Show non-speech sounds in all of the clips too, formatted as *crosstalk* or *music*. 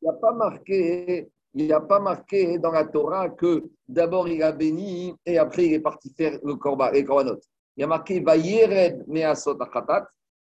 Il n'y a pas marqué il n'y a pas marqué dans la Torah que d'abord il a béni et après il est parti faire le korban, korbanot. Il y a marqué Measot.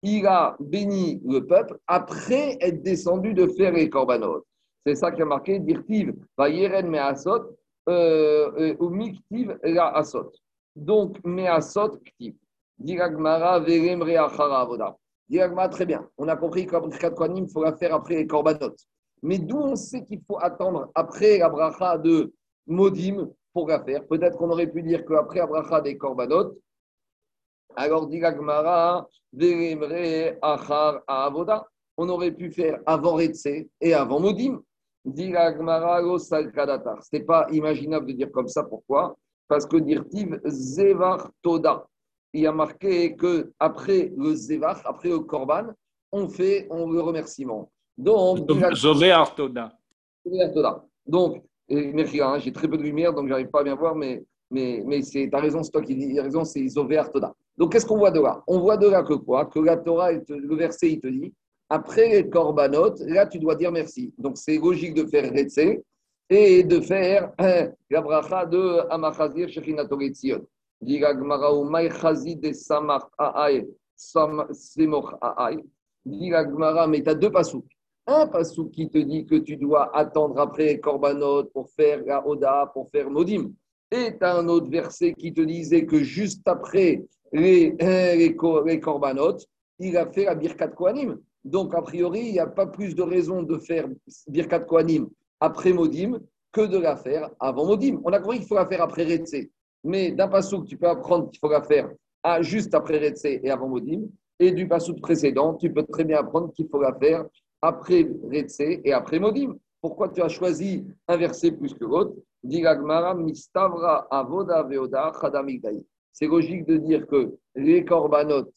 Il a béni le peuple après être descendu de faire les korbanot. C'est ça qui a marqué Dirtiv Vayered Measot euh, euh, ou Miktiv La Asot. Donc Measot Ktiv. Diragmara Verem Reachara Avoda. Diragmara, très bien. On a compris qu'après il faut la faire après les korbanot. Mais d'où on sait qu'il faut attendre après la de Modim pour la faire? Peut-être qu'on aurait pu dire qu'après la bracha des korbanot, alors dit avoda, on aurait pu faire avant Retse et avant Modim. Dit Ce n'est pas imaginable de dire comme ça. Pourquoi? Parce que dirtiv zevar toda. Il y a marqué que après le zevar, après le korban, on fait on, le remerciement. Donc. Donc, hein, j'ai très peu de lumière, donc je n'arrive pas à bien voir, mais, mais, mais tu as raison, c'est toi qui dis, raison, c'est Artoda. Donc, qu'est-ce qu'on voit de là? On voit de là que quoi? Que la Torah, le verset, il te dit, après les korbanot, là, tu dois dire merci. Donc, c'est logique de faire Retse et de faire hein, la bracha de Amachazir Shechinato Getzion. Mais tu as deux pasous un passou qui te dit que tu dois attendre après Korbanot pour faire la Oda, pour faire Modim. Et tu as un autre verset qui te disait que juste après les, les, les il a fait la Birkat Kohanim. Donc, a priori, il n'y a pas plus de raison de faire Birkat Kohanim après Modim que de la faire avant Modim. On a compris qu'il faut la faire après Retse. Mais d'un passou, tu peux apprendre qu'il faut faire à, juste après Retse et avant Modim. Et du passou précédent, tu peux très bien apprendre qu'il faut faire après Retse et après Modim. Pourquoi tu as choisi un verset plus que l'autre? C'est logique de dire que les korbanot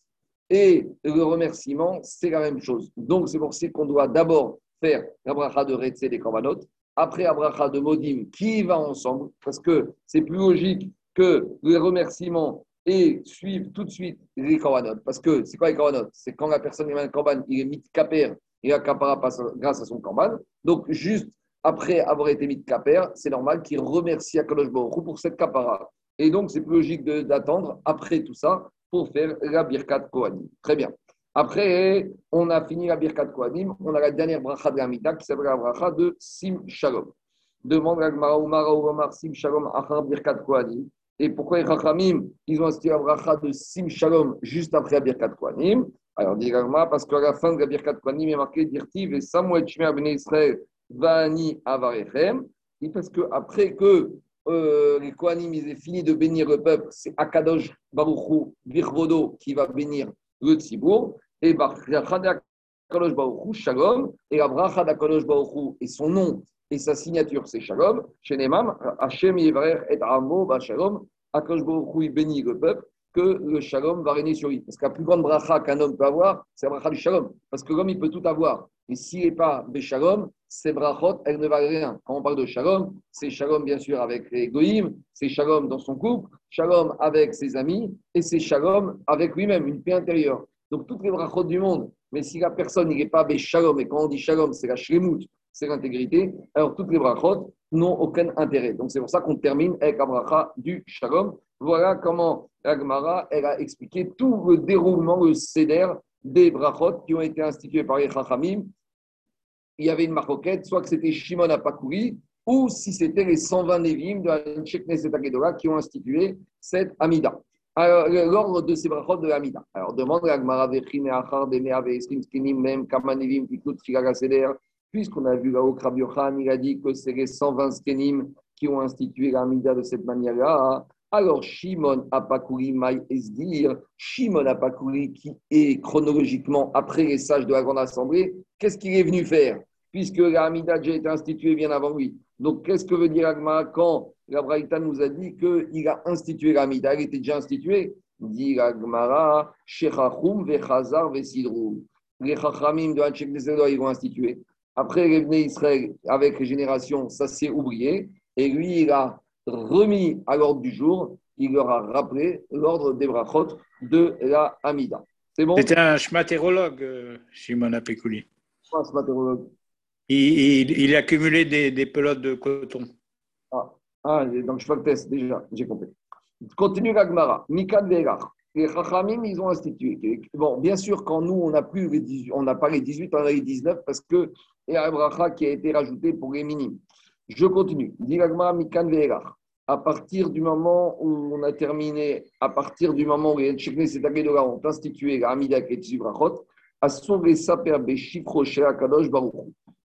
et le remerciement, c'est la même chose. Donc, c'est pour ça qu'on doit d'abord faire la de Retse des korbanot, après la bracha de Modim qui va ensemble, parce que c'est plus logique que les remerciements et suivre tout de suite les korbanot. Parce que c'est quoi les korbanot? C'est quand la personne est un korban, il est mis caper il a capara grâce à son korban. Donc, juste après avoir été mis de caper, c'est normal qu'il remercie Akadosh Baruch pour cette capara. Et donc, c'est plus logique d'attendre après tout ça pour faire la birkat Kohanim. Très bien. Après, on a fini la birkat Kohanim. On a la dernière bracha de la Mita qui s'appelle la bracha de Sim Shalom. Demande à Gmara Sim Shalom Achar birkat Kohanim. Et pourquoi les Chachamim, ils ont institué la bracha de Sim Shalom juste après la birkat Kohanim? Alors, dit parce qu'à la fin de la Birkat Kohanim, il est marqué Dirtiv et Samuel Shmer Ben Israël Vani Avarechem. Et parce qu'après que euh, les Kohanim ils aient fini de bénir le peuple, c'est Akadosh Baruchou Virvodo qui va bénir le Tzibour. Et Akadosh Baruchou Shalom. Et la bracha d'Akadosh Baruchou et son nom et sa signature, c'est Shalom. Chez Nemam, Hashem Yevarer et Amo Shalom. Akadosh Baruchou, il bénit le peuple que le shalom va régner sur lui. Parce que la plus grande bracha qu'un homme peut avoir, c'est la bracha du shalom. Parce que l'homme, il peut tout avoir. Et s'il n'est pas de shalom, ces brachot, elles ne valent rien. Quand on parle de shalom, c'est shalom bien sûr avec les goïms, c'est shalom dans son couple, shalom avec ses amis, et c'est shalom avec lui-même, une paix intérieure. Donc toutes les brachot du monde, mais si la personne n'est pas shalom, et quand on dit shalom, c'est la shlemut, c'est l'intégrité, alors toutes les brachot n'ont aucun intérêt. Donc c'est pour ça qu'on termine avec la bracha du shalom. Voilà comment Agmara elle a expliqué tout le déroulement, le céder des brachot qui ont été institués par les Chachamim. Il y avait une maroquette, soit que c'était Shimon Apakouri, ou si c'était les 120 Nevim de la Knesset qui ont institué cette Amida. Alors, l'ordre de ces brachot de l'Amida. Alors, demande Agmara Vechine Achar Demea Ve'eskim Skinim Mem Kamanevim Tikut Figaga Seder, puisqu'on a vu là-haut Krab il a dit que c'est les 120 Skenim qui ont institué l'Amida de cette manière-là. Alors, Shimon Apakuri Maï Esdir, Shimon Apakuri, qui est chronologiquement après les sages de la Grande Assemblée, qu'est-ce qu'il est venu faire? Puisque la Hamida a déjà été instituée bien avant lui. Donc, qu'est-ce que veut dire Agma quand la Braïta nous a dit qu'il a institué la Hamida Elle était déjà instituée? Dit Agmara, Shechachum Vechazar Vesidrou. Les Chachamim de Hanchek ils vont instituer. Après, il est venu Israël avec les générations, ça s'est oublié. Et lui, il a remis à l'ordre du jour, il leur a rappelé l'ordre des brachot de la Hamida. C'est bon? C'était un schmatérologue, euh, Shimon Apekuli. il, il, a accumulé des, des pelotes de coton. Ah, ah donc je fais le test déjà, j'ai compris. Continue Gagmara. Mikan Vegar. Les Chachamim, ils ont institué. Bon, bien sûr, quand nous, on n'a plus les 18, on n'a pas les 18, on a les 19 parce que il y a un bracha qui a été rajouté pour les minimes. Je continue. À partir du moment où on a terminé, à partir du moment où les Knesset Agedora ont institué la Amida et Tzibrachot, à sauver Saper Beshifroché Kadosh Baruch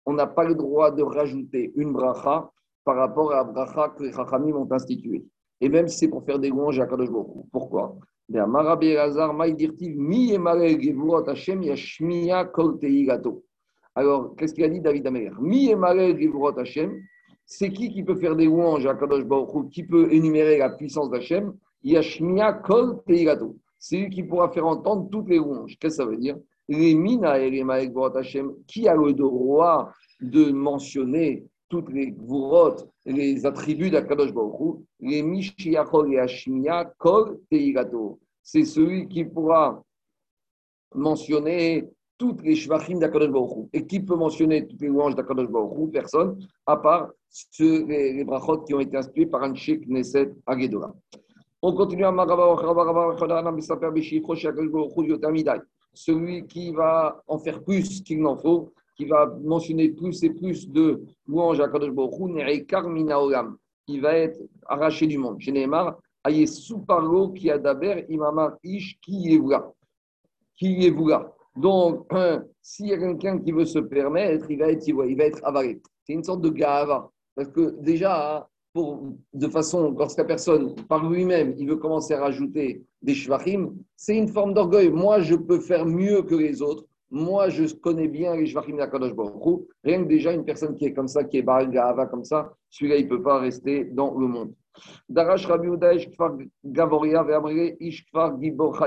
on n'a pas le droit de rajouter une bracha par rapport à la bracha que les Chachamim ont instituée. Et même si c'est pour faire des louanges à Kadosh Baruch Pourquoi? Alors, qu'est-ce qu'il a dit David Mi Hashem, c'est qui qui peut faire des louanges à Kadosh Baruch qui peut énumérer la puissance d'Hachem Yashmiya Kol Teigato. C'est lui qui pourra faire entendre toutes les louanges. Qu'est-ce que ça veut dire? Les mina et qui a le droit de mentionner toutes les gvurot, les attributs d'Akadosh Baruch les Mishiachol et Hashmiya Kol Teigato. C'est celui qui pourra mentionner toutes les shvachim d'Akadosh Baruch Et qui peut mentionner toutes les louanges d'Akadosh Baruch Personne, à part ceux, les, brachot qui ont été inspirés par un Sheikh Neset Agedora. On continue à celui qui va qui va mentionner plus et plus de louanges à Kadosh Baruch il va être arraché du monde. Génémar, aye qui a d'abord imamar ish qui. Qui. Donc, *clears throat* s'il y a quelqu'un qui veut se permettre, il va être, il va être avalé. C'est une sorte de gava. Parce que déjà, de façon, lorsque personne, par lui-même, il veut commencer à rajouter des shvachim, c'est une forme d'orgueil. Moi, je peux faire mieux que les autres. Moi, je connais bien les shvachim d'Akadosh Rien que déjà, une personne qui est comme ça, qui est Baal comme ça, celui-là, il ne peut pas rester dans le monde. Darash Rabbi Gavoria Ve'amre Ishkfar Gibor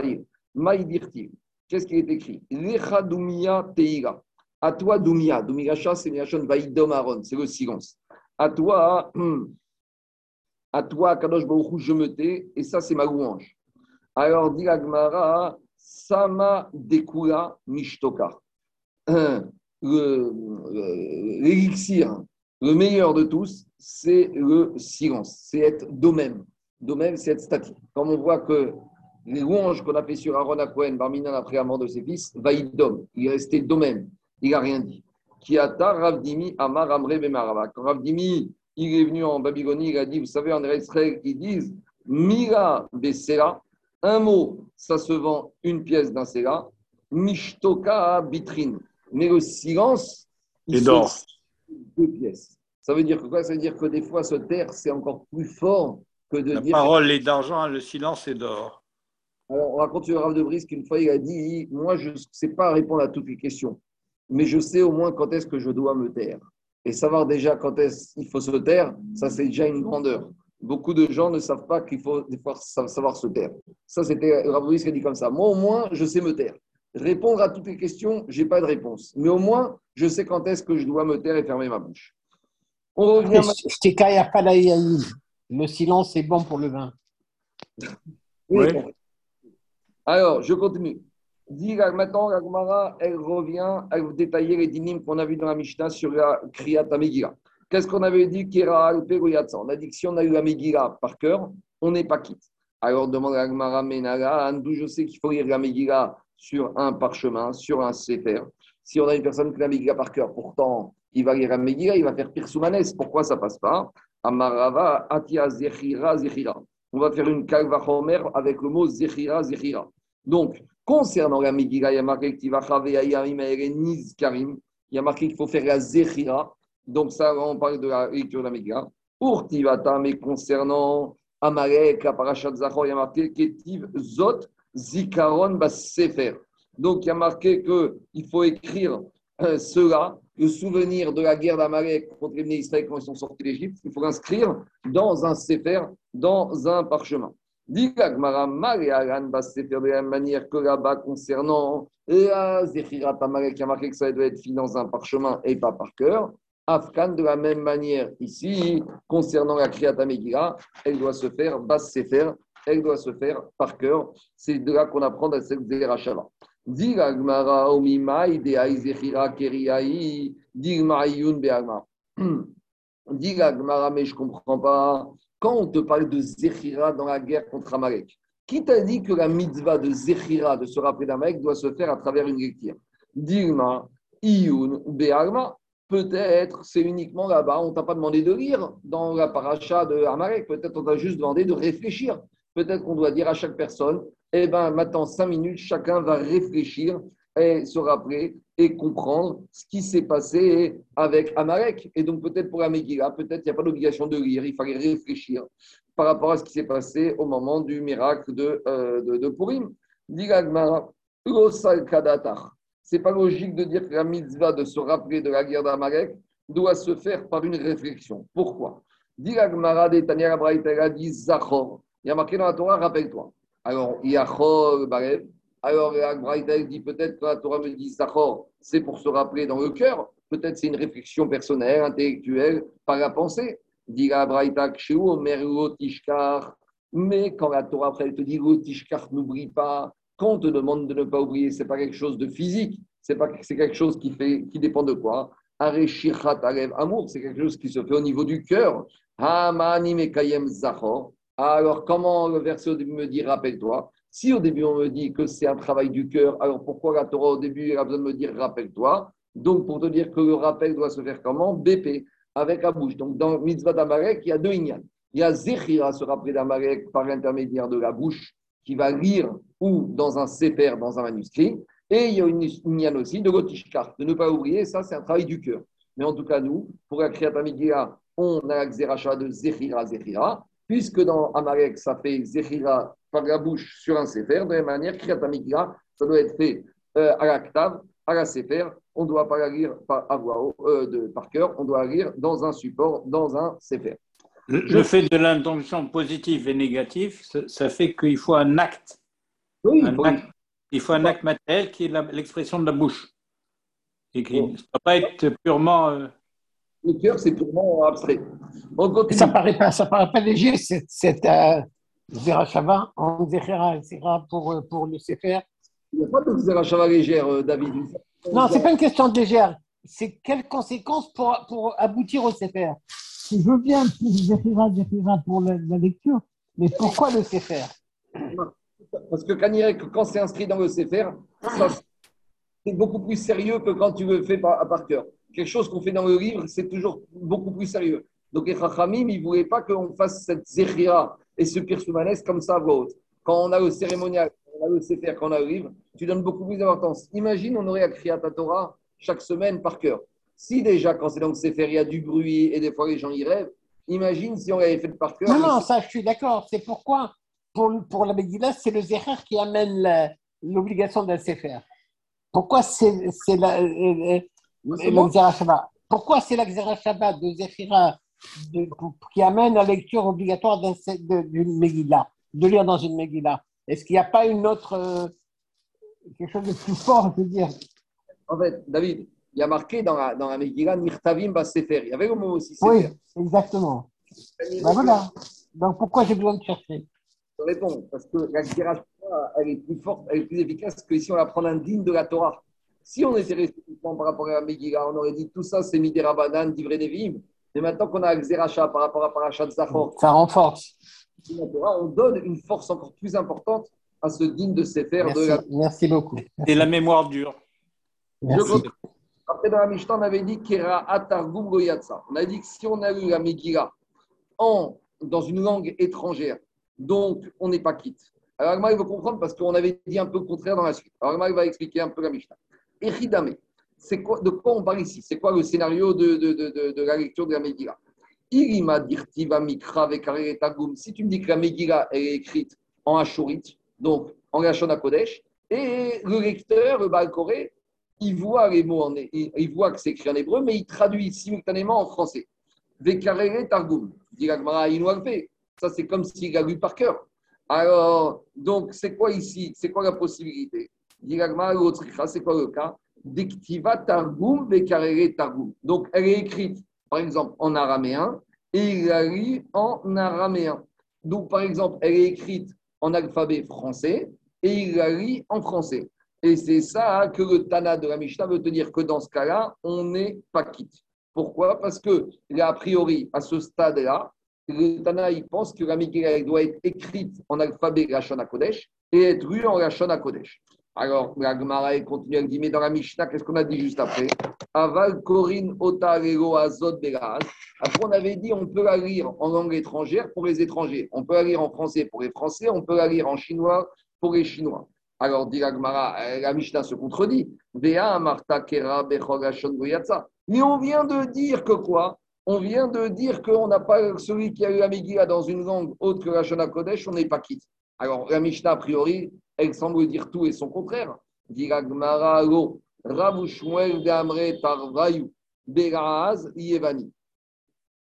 Maïdirti. Qu'est-ce qui est écrit? Lecha Dumia Teira. À toi, Dumia. Dumia c'est Miachon Vaïdom Aaron. C'est le silence. À toi, *clears throat* à toi, Kadosh Baruch je me tais, et ça, c'est ma louange. Alors, dit Agmara, Sama Dekula Mishtoka. L'élixir, le, meilleur de tous, c'est le silence, c'est être d'eux-mêmes. D'eux-mêmes, c'est être statique. Comme on voit que les louanges qu'on a fait sur Aaron Cohen, Barminan après la mort de ses fils, Vaïdom, il est resté d'eux-mêmes, il n'a rien dit. Kiata Ravdimi Amar Amre Bemarava. Quand Ravdimi il est venu en Babylonie, il a dit, vous savez, en Israël, ils disent Mira Besera, un mot, ça se vend une pièce d'un Sela, Mishtoka Bitrine. Mais le silence, il d'or. Deux pièces. Ça veut dire quoi? Ça veut dire que des fois, se taire, c'est encore plus fort que de La dire. La parole est d'argent, le silence est d'or. Alors, on raconte sur le Rav de Brice qu'une fois, il a dit Moi, je ne sais pas répondre à toutes les questions, mais je sais au moins quand est-ce que je dois me taire. Et savoir déjà quand est-ce qu'il faut se taire, ça c'est déjà une grandeur. Beaucoup de gens ne savent pas qu'il faut des fois savoir se taire. Ça, c'était Rabouis qui a dit comme ça. Moi, au moins, je sais me taire. Répondre à toutes les questions, je n'ai pas de réponse. Mais au moins, je sais quand est-ce que je dois me taire et fermer ma bouche. On revient. Le silence est bon pour le vin. Oui. Alors, je continue. Maintenant, la Gemara, elle revient à détailler les dynimes qu'on a vus dans la Mishnah sur la Kriyat Megillah. Qu'est-ce qu'on avait dit On a dit que si on a eu la Megillah par cœur, on n'est pas quitte. Alors demande à Gemara Menara, d'où je sais qu'il faut lire la Megillah sur un parchemin, sur un sefer. Si on a une personne qui a la Megillah par cœur, pourtant, il va lire la Megillah, il va faire Pirsoumanes. Pourquoi ça passe pas? Amarava, Atia, Zechira, Zechira. On va faire une Kalva Homer avec le mot Zechira, Zechira. Donc, Concernant la Megillah, il y a marqué qu'il y a marqué qu'il faut faire la Zechira. Donc, ça, on parle de la lecture de la Megillah. Urtivata, mais concernant Amalek, la parachat Zachor, il y a marqué Ketiv Zot Zikaron Sefer. Donc, il y a marqué qu'il faut écrire euh, cela, le souvenir de la guerre d'Amalek contre les Israël quand ils sont sortis d'Égypte. Il faut l'inscrire dans un Sefer, dans un parchemin. Dit faire de la même manière que là-bas concernant la Zechirat Amalek qui a marqué que ça doit être fait dans un parchemin et pas par cœur. Afghan, de la même manière ici, concernant la Kriyat elle doit se faire bas sefer, elle doit se faire par cœur. C'est de là qu'on apprend à cette Zerachava. Beagma. Diragmara, mais je ne comprends pas. Quand on te parle de Zechira dans la guerre contre Amalek, qui t'a dit que la mitzvah de Zechira, de se rappeler d'Amalek, doit se faire à travers une lecture Dirma, Iyun, Beagma. Peut-être c'est uniquement là-bas, on t'a pas demandé de lire dans la paracha de Amalek, peut-être on t'a juste demandé de réfléchir. Peut-être qu'on doit dire à chaque personne, eh bien maintenant, cinq minutes, chacun va réfléchir et se rappeler et comprendre ce qui s'est passé avec Amalek. Et donc peut-être pour la peut-être il n'y a pas d'obligation de lire, il fallait réfléchir par rapport à ce qui s'est passé au moment du miracle de, euh, de Purim. C'est pas logique de dire que la mitzvah de se rappeler de la guerre d'Amalek doit se faire par une réflexion. Pourquoi? Il y a marqué dans la Torah, rappelle-toi. Alors, il y a Barev. Alors, la dit peut-être que la Torah me dit Zachor, c'est pour se rappeler dans le cœur. Peut-être c'est une réflexion personnelle, intellectuelle, par la pensée. Dit la mais quand la Torah elle te dit Lotishkar, n'oublie pas, quand on te demande de ne pas oublier, ce n'est pas quelque chose de physique, c'est pas c'est quelque chose qui, fait, qui dépend de quoi? Amour, c'est quelque chose qui se fait au niveau du cœur. Alors, comment le verset au début me dit rappelle-toi? Si au début on me dit que c'est un travail du cœur, alors pourquoi la Torah au début a besoin de me dire rappelle-toi? Donc, pour te dire que le rappel doit se faire comment? BP, avec la bouche. Donc, dans Mitzvah d'Amarek, il y a deux ignan. Il y a Zechira, se rappeler d'Amarek par l'intermédiaire de la bouche qui va lire ou dans un sefer, dans un manuscrit. Et il y a une ignan aussi de de ne pas oublier, ça c'est un travail du cœur. Mais en tout cas, nous, pour la Kriyat on a la Xeracha de Zechira, Zechira, puisque dans Amalek, ça fait Zechira par la bouche sur un sefer, de la même manière, Kriyat ça doit être fait euh, à la Ktav, à la sefer, on ne doit pas la lire par, euh, de, par cœur, on doit la lire dans un support, dans un sefer. Le, fait de l'intention positive et négative, ça, fait qu'il faut un acte. Oui, il faut un acte matériel qui est l'expression de la bouche. Et qui ne doit pas être purement. Euh, le cœur, c'est purement abstrait. Ça ne paraît, pas, ça paraît pas léger, cette euh, Zerachava en Zerachava pour, euh, pour le Sefer. Il n'y a pas de Zerachava légère, David. Non, ce n'est pas une question de légère. C'est quelles conséquences pour, pour aboutir au Sefer je veux bien pour pour la, lecture, mais pourquoi le Sefer Parce que quand, quand c'est inscrit dans le Sefer, c'est beaucoup plus sérieux que quand tu le fais par, par cœur. Quelque chose qu'on fait dans le livre, c'est toujours beaucoup plus sérieux. Donc les Chachamim, ils ne voulaient pas qu'on fasse cette Zechira et ce Pirsoumanes comme ça à voix haute. Quand on a le cérémonial, quand on a le Sefer, quand on a le livre, tu donnes beaucoup plus d'importance. Imagine, on aurait à à ta Torah chaque semaine par cœur. Si déjà, quand c'est dans le Sefer, il y a du bruit et des fois les gens y rêvent, imagine si on l'avait fait par cœur. Non, non, ça, je suis d'accord. C'est pourquoi, pour, pour la Megillah, c'est le Zecher qui amène l'obligation d'un Sefer. Pourquoi c'est la, euh, euh, Pourquoi c'est la Shabbat de Zephira qui amène la lecture obligatoire d'une Megillah, de lire dans une Megillah? Est-ce qu'il n'y a pas une autre. Euh, quelque chose de plus fort, je veux dire? En fait, David, il y a marqué dans la, dans la Megillah Mirtavim Sefer. Il y avait le mot aussi. Oui, exactement. Ben voilà. Donc pourquoi j'ai besoin de chercher Je réponds, parce que la Gzera elle est plus forte, elle est plus efficace que si on la prend digne de la Torah. Si on était resté par rapport à la Megillah, on aurait dit tout ça c'est Midera Banan, d'Ivre Nevim. Mais maintenant qu'on a Xeracha par rapport à Parachat Zachor, ça renforce. On donne une force encore plus importante à ce digne de Sefer. Merci, de la... Merci beaucoup. Et la mémoire dure. Merci. Après, dans la Mishnah, on avait dit Kera Atargum Goyatsa. On a dit que si on a eu la Megillah en, dans une langue étrangère, donc on n'est pas quitte. Alors, Agma, il va comprendre parce qu'on avait dit un peu le contraire dans la suite. Alors, Agma, il va expliquer un peu la Mishnah. Echidame, c'est quoi, de quoi on parle ici? C'est quoi le scénario de, de, de, la lecture de la Megillah? Irima dirtiva mikra Si tu me dis que la Megillah est écrite en Ashurit, donc en Lachon Kodesh, et le lecteur, le Balkoré, il voit les mots, il, voit que c'est écrit en hébreu, mais il traduit simultanément en français. Vekarere Targum. Dit. Ça, c'est comme s'il a lu par cœur. Alors, donc, c'est quoi ici? C'est quoi la possibilité? C'est quoi le cas? Targum, Vekarere Targum. Donc, elle est écrite, par exemple, en araméen, et il la lit en araméen. Donc, par exemple, elle est écrite en alphabet français, et il la lit en français. Et c'est ça que le Tana de la Mishnah veut dire que dans ce cas-là, on n'est pas quitte. Pourquoi? Parce que, a priori, à ce stade-là, le Tana, il pense que la doit être écrite en alphabet Rachon Kodesh et être lue en Rachon Kodesh. Alors, la Gemara continue à dire, mais dans la Mishnah, qu'est-ce qu'on a dit juste après? Aval Korin Otarego Azot Après, on avait dit, on peut la lire en langue étrangère pour les étrangers. On peut la lire en français pour les Français, on peut la lire en chinois pour les Chinois. Alors, dit la euh, la Mishnah se contredit. Mais on vient de dire que quoi? On vient de dire qu'on n'a pas celui qui a eu la dans une langue autre que la Shana Kodesh, on n'est pas quitte. Alors, la Mishnah, a priori, elle semble dire tout et son contraire.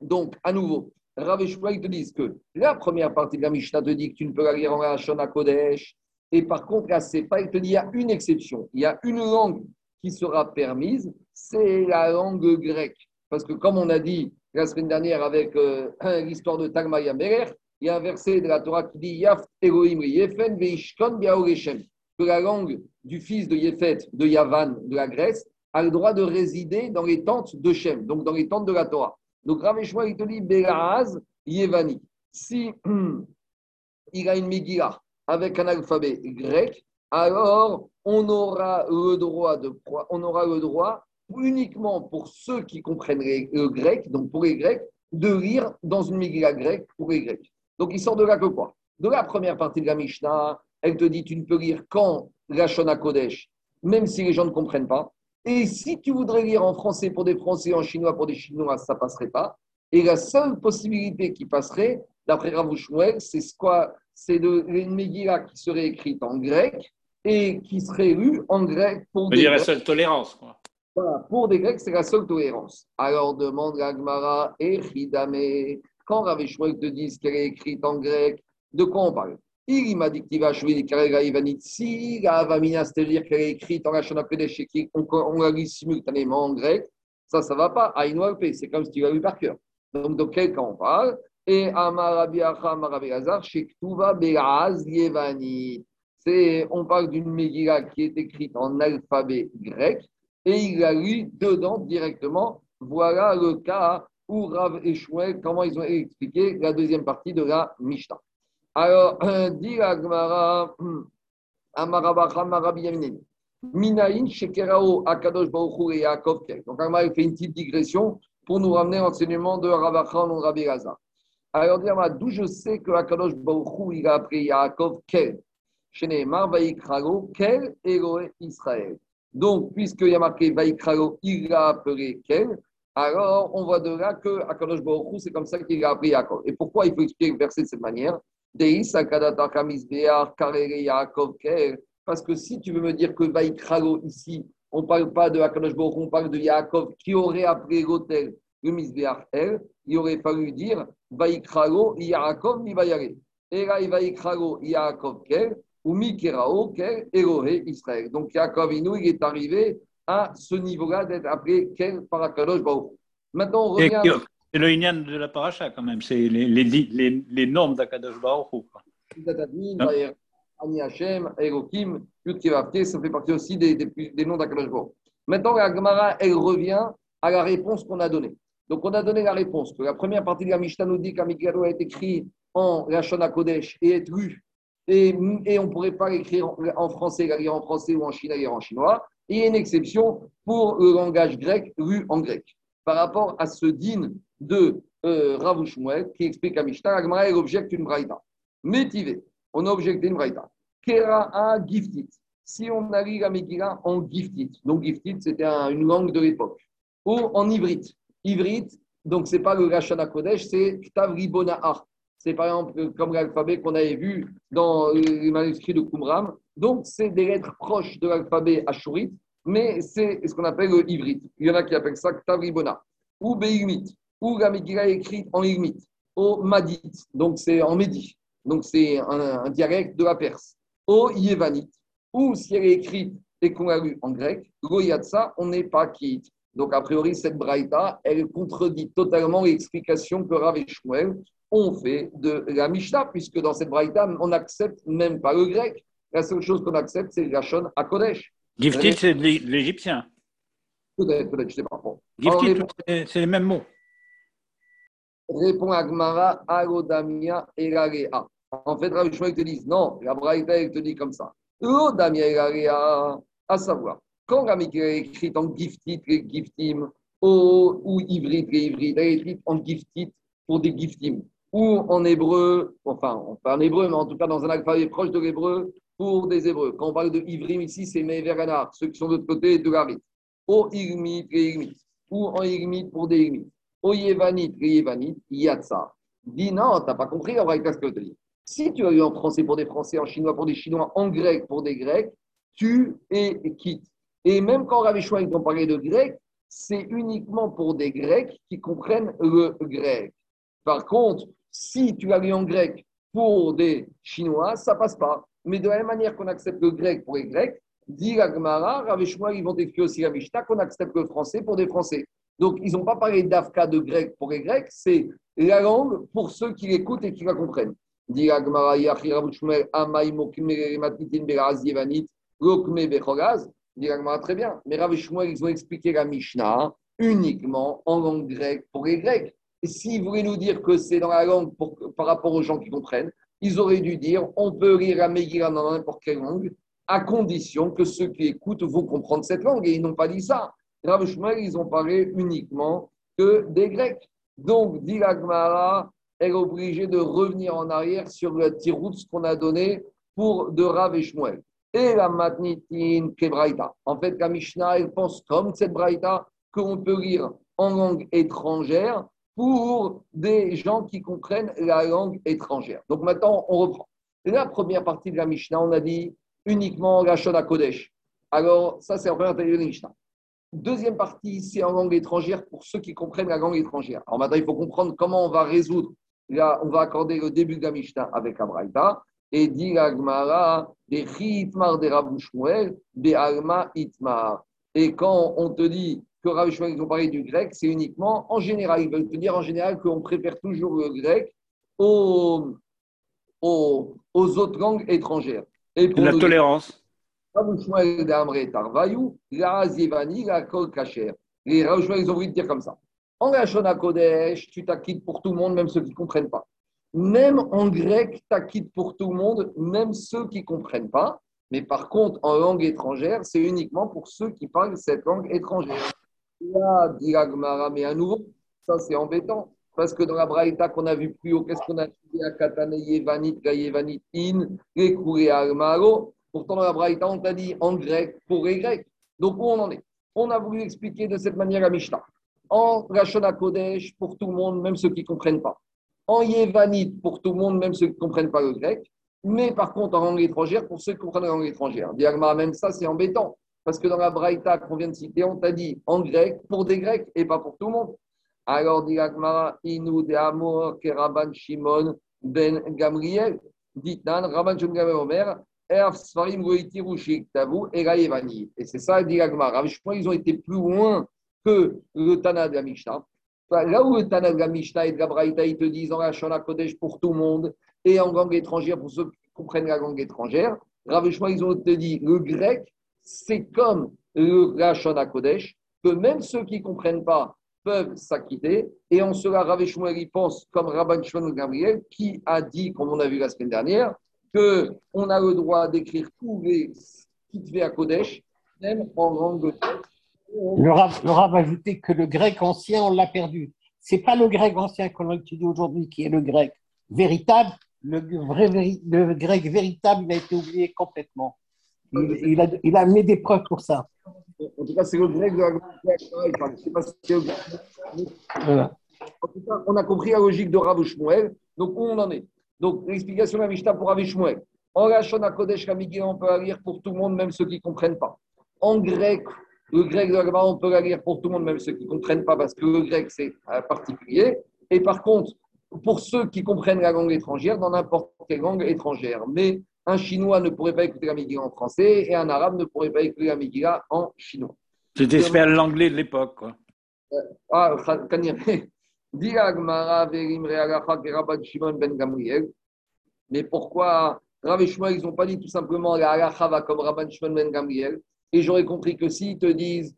Donc, à nouveau, Rav te disent que la première partie de la Mishnah te dit que tu ne peux pas lire en la Shana Kodesh. Et par contre, là, c'est pas, il te dit il y a une exception. Il y a une langue qui sera permise, c'est la langue grecque. Parce que comme on a dit la semaine dernière avec euh, *clears throat* l'histoire de Tagmaya Merer, il y a un verset de la Torah qui dit Yaft Elohim Yefen Veishkon que la langue du fils de Yefet, de Yavan, de la Grèce, a le droit de résider dans les tentes de Shem, donc dans les tentes de la Torah. Donc Raveshua, il te dit Beraz Yevani. Si *clears throat* il a une Megillah avec un alphabet grec, alors on aura le droit de on aura le droit uniquement pour ceux qui comprennent le grec, donc pour les Grecs, de lire dans une Megillah grecque pour les Grecs. Donc il sort de là que quoi? De la première partie de la Mishnah, elle te dit tu ne peux lire qu'en Shona Kodesh, même si les gens ne comprennent pas. Et si tu voudrais lire en français pour des Français, en chinois pour des Chinois, ça passerait pas. Et la seule possibilité qui passerait, d'après Ravouchouel, c'est quoi C'est une Megillah qui serait écrite en grec et qui serait lue en grec pour des. dire la seule tolérance, quoi pour des Grecs, c'est la seule tolérance. Alors demande Agmara et Quand Rav te dit qu'elle est écrite en grec, de quoi on parle? Il m'a dit qu'il va jouer Si la Avamina, c'est-à-dire qu'elle est écrite en Rachana Kodesh et qu'on la lit simultanément en grec, ça, ça ne va pas. Aïnoalpe, c'est comme si tu l'as lu par cœur. Donc, de quel cas on parle? Et Amarabi Acham Arabi Hazar, Shektuva Beraz Yevani. On parle d'une Megillah qui est écrite en alphabet grec et il a lu dedans directement. Voilà le cas où Rav et Shmuel, comment ils ont expliqué la deuxième partie de la Mishnah. Alors, *clears throat* dit la Gemara, *clears throat* Minaïn, Shekerao, Akadosh Baruchou et Yaakov. Donc, Agmara fait une petite digression pour nous ramener l'enseignement de Rabachan ou Rabbi Gaza. Alors, d'où je sais que Akadosh Baruchou, il a appris Yaakov. Chez Marbaïkralo, Kel, Eloé Israël. Donc, puisqu'il y a marqué Vaikralo, il a appelé Kel, alors on voit de là que Akadosh Baruch c'est comme ça qu'il a appris Yaakov. Et pourquoi il faut expliquer le verset de cette manière? Parce que si tu veux me dire que Vaikralo ici, on ne parle pas de Akadosh Baruch on parle de Yaakov qui aurait appelé l'hôtel le Misbeach El, il aurait fallu dire Vaikralo Yaakov mi Et là, Vaikralo Yaakov Kel, ou Mikerao, Kel, Elohe, Israël. Donc Yaakov Inou, il est arrivé à ce niveau-là d'être appelé Kel par Akadosh Baruch. Maintenant, on revient. C'est le Inyan de la paracha quand même, c'est les, les, les, les normes d'Akadosh Baruch. Ani Hashem, Elohim, ça fait partie aussi des, des, des noms d'Akadosh Baruch. Maintenant, la Gemara, elle revient à la réponse qu'on a donnée. Donc, on a donné la réponse que la première partie de la Mishnah nous dit qu'Amigado a été écrit en Lachon Kodesh et est lu et, on ne pourrait pas l'écrire en français, la lire en français ou en chinois, en chinois. Et il y a une exception pour le langage grec lu en grec. Par rapport à ce din de euh, qui explique à Mishnah, Agmara objecte une braïta. Métivé, on a objecté une braïta. Kera'a giftit. Si on a lu la Megillah en giftit, donc giftit c'était une langue de l'époque, ou en ivrite. Ivrite, donc c'est pas le Rachana Kodesh, c'est Ktav Ribona'a c'est par exemple comme l'alphabet qu'on avait vu dans les manuscrits de Qumran. Donc, c'est des lettres proches de l'alphabet ashurite, mais c'est ce qu'on appelle le ivrite. Il y en a qui appellent ça Ktavribona, ou Beimit, ou la Megillah écrite en Igmit, ou Madit, donc c'est en Médi, donc c'est un, dialecte de la Perse, ou Yevanit, ou si elle est écrite et qu'on l'a lu en grec, Goyatsa, on n'est pas quitte. Donc, a priori, cette braïta, elle contredit totalement l'explication que Rav et Shmuel on fait de la Mishnah, puisque dans cette braïta, on n'accepte même pas le grec. La seule chose qu'on accepte, c'est Lachon à Kodesh. Gifted, c'est l'égyptien. Peut-être, peut-être, je ne sais pas. C'est les mêmes mots. Répond Agmara, Agodamia et En fait, Rav te dit, non, la Braïta, elle te dit comme ça. Agodamia et à savoir, quand la est écrite en giftit, les giftim, ou hybride, les hybrides, elle est écrite en giftit pour des giftim, ou en hébreu, enfin, pas en hébreu, mais en tout cas dans un alphabet proche de l'hébreu, pour des hébreux. Quand on parle de ivrim ici, c'est Meveranar, ceux qui sont de l'autre côté de la rite. Ou irmit, les ou en irmit pour des irmit. Au Yevanit, les Yevanit, Yatsa. Dis non, tu n'as pas compris, on va ce que je te dis? Si tu as eu en français pour des Français, en chinois pour des Chinois, en grec pour des Grecs, tu es quitte. Et même quand Rav ils ont parlé de grec, c'est uniquement pour des Grecs qui comprennent le grec. Par contre, si tu as lu en grec pour des Chinois, ça passe pas. Mais de la même manière qu'on accepte le grec pour les Grecs, dit la Gemara, Rav ils vont expliquer aussi la Mishnah qu'on accepte le français pour des Français. Donc, ils n'ont pas parlé d'Afka de grec pour les Grecs, c'est la langue pour ceux qui l'écoutent et qui la comprennent. Dit la Gemara, très bien. Mais Rav ils ont expliqué la Mishnah uniquement en langue grecque pour les Grecs. S'ils voulaient nous dire que c'est dans la langue par rapport aux gens qui comprennent, ils auraient dû dire on peut lire la Megillah dans n'importe quelle langue, à condition que ceux qui écoutent vont comprendre cette langue. Et ils n'ont pas dit ça. Rav ils ont parlé uniquement que des Grecs. Donc, dit est obligée de revenir en arrière sur le tirout qu'on a donné pour de Rav et la matnitin kebraïta. En fait, la Mishnah, elle pense comme cette braïta qu'on peut lire en langue étrangère pour des gens qui comprennent la langue étrangère. Donc maintenant, on reprend. La première partie de la Mishnah, on a dit uniquement la Shona Kodesh. Alors, ça, c'est la première partie de la Mishnah. Deuxième partie, c'est en langue étrangère pour ceux qui comprennent la langue étrangère. Alors maintenant, il faut comprendre comment on va résoudre. Là, on va accorder le début de la Mishnah avec la Braïta. Et dit des Itmar des Rabouchmuel, des Alma Itmar. Et quand on te dit que ils ont parlé du grec, c'est uniquement en général. Ils veulent te dire en général qu'on préfère toujours le grec aux, aux, aux autres langues étrangères. Et pour la tolérance. Rabouchmuel d'Amre Tarvayou, la Zivani, la Kol Kacher. Les Rabouchmuel, ils ont voulu dire comme ça. En Rachona Kodesh, tu t'acquittes pour tout le monde, même ceux qui ne comprennent pas. Même en grec, t'acquittes pour tout le monde, même ceux qui ne comprennent pas. Mais par contre, en langue étrangère, c'est uniquement pour ceux qui parlent cette langue étrangère. Là, dit mais à nouveau, ça c'est embêtant. Parce que dans la Braïta qu'on a vu plus haut, qu'est-ce qu'on a dit? À Katane Yevanit, Gayevanit, In, Almaro Pourtant, dans la Braïta, on t'a dit en grec pour les Grecs. Donc, où on en est? On a voulu expliquer de cette manière à Mishnah. En Rachona Kodesh, pour tout le monde, même ceux qui ne comprennent pas en yévanite pour tout le monde, même ceux qui ne comprennent pas le grec, mais par contre en langue étrangère pour ceux qui comprennent la langue étrangère. Diagma, même ça, c'est embêtant, parce que dans la Braïta qu'on vient de citer, on t'a dit en grec pour des grecs et pas pour tout le monde. Alors, Diagma, Inu de Amor, Keraban Shimon, Ben Gamriel, Ditan, Rabban Shimon Gamriel Omer, Erf Sfarim Goïti Rushik Tavu, et Et c'est ça, Diagma. Ils ont été plus loin que le Tana de la Mishnah. Là où le la Mishnah et Braïta, ils te disent en Rachona Kodesh pour tout le monde et en langue étrangère pour ceux qui comprennent la langue étrangère, Rav ils ont te dit le grec, c'est comme le Rachona Kodesh, que même ceux qui ne comprennent pas peuvent s'acquitter. Et en cela, Rav il pense comme Rabban Shimon Gabriel, qui a dit, comme on a vu la semaine dernière, qu'on a le droit d'écrire tous les à Kodesh, même en langue le Rav, va ajouter que le grec ancien, on l'a perdu. C'est pas le grec ancien qu'on a étudié aujourd'hui qui est le grec véritable. Le, vrai, le grec véritable, il a été oublié complètement. Il, a, il a amené des preuves pour ça. En tout cas, c'est le grec de la En tout cas, on a compris la logique de Rav Shmuel. Donc, où on en est? Donc, l'explication de la Mishnah pour Rav Shmuel. En Rachon Kodesh on peut lire pour tout le monde, même ceux qui ne comprennent pas. En grec, le grec de la on peut la lire pour tout le monde, même ceux qui ne comprennent pas, parce que le grec, c'est particulier. Et par contre, pour ceux qui comprennent la langue étrangère, dans n'importe quelle langue étrangère. Mais un Chinois ne pourrait pas écouter la Megillah en français et un Arabe ne pourrait pas écouter la Megillah en chinois. C'était faire l'anglais de l'époque, quoi. Ah, ben Mais pourquoi Rav et Shmuel, ils n'ont pas dit tout simplement la va comme Rabban Shmuel Ben Gamriel. Et j'aurais compris que s'ils te disent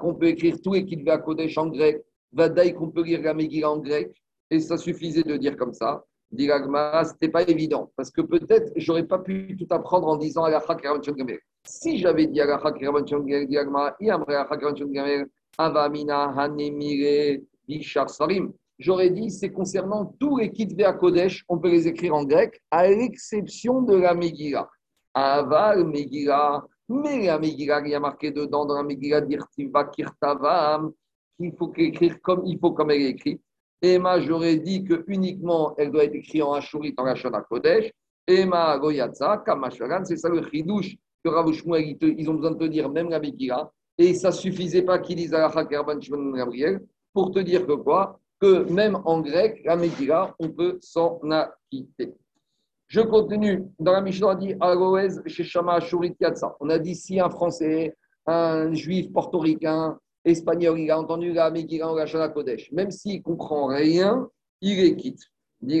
qu'on peut écrire tout et qu'il va Kodesh en grec, Vadaï qu'on peut lire la Megillah en grec, et ça suffisait de dire comme ça. Diragma, ce n'était pas évident, parce que peut-être j'aurais pas pu tout apprendre en disant Alacha Gamel. Si j'avais dit Alacha Keravanchon Gamel, Diragma, Iam Alacha Keravanchon Gamel, Avamina, Hanemire, Bishar Sarim, j'aurais dit c'est concernant tous les Kitve à Kodesh, on peut les écrire en grec, à l'exception de la Megillah. Aval Megillah, mais la Megillah, il y a marqué dedans dans la Megillah d'Irtiva Kirtavam, qu'il faut écrire comme il faut comme elle est écrite. Emma, j'aurais dit que uniquement elle doit être écrite en Ashurit, en Lashon Kodesh. Emma Goyatza, Kamasharan, c'est ça le chidouche que Rav ils ont besoin de te dire, même la Megillah. Et ça suffisait pas qu'ils disent à Gabriel pour te dire que quoi? Que même en grec, la Megillah, on peut s'en acquitter. Je continue. Dans la Mishnah, on dit Aloez Sheshama Ashurit Yatsa. On a dit si un Français, un Juif portoricain, espagnol, il a entendu la Megillah en Lashon Kodesh. Même s'il ne comprend rien, il est quitte. Mais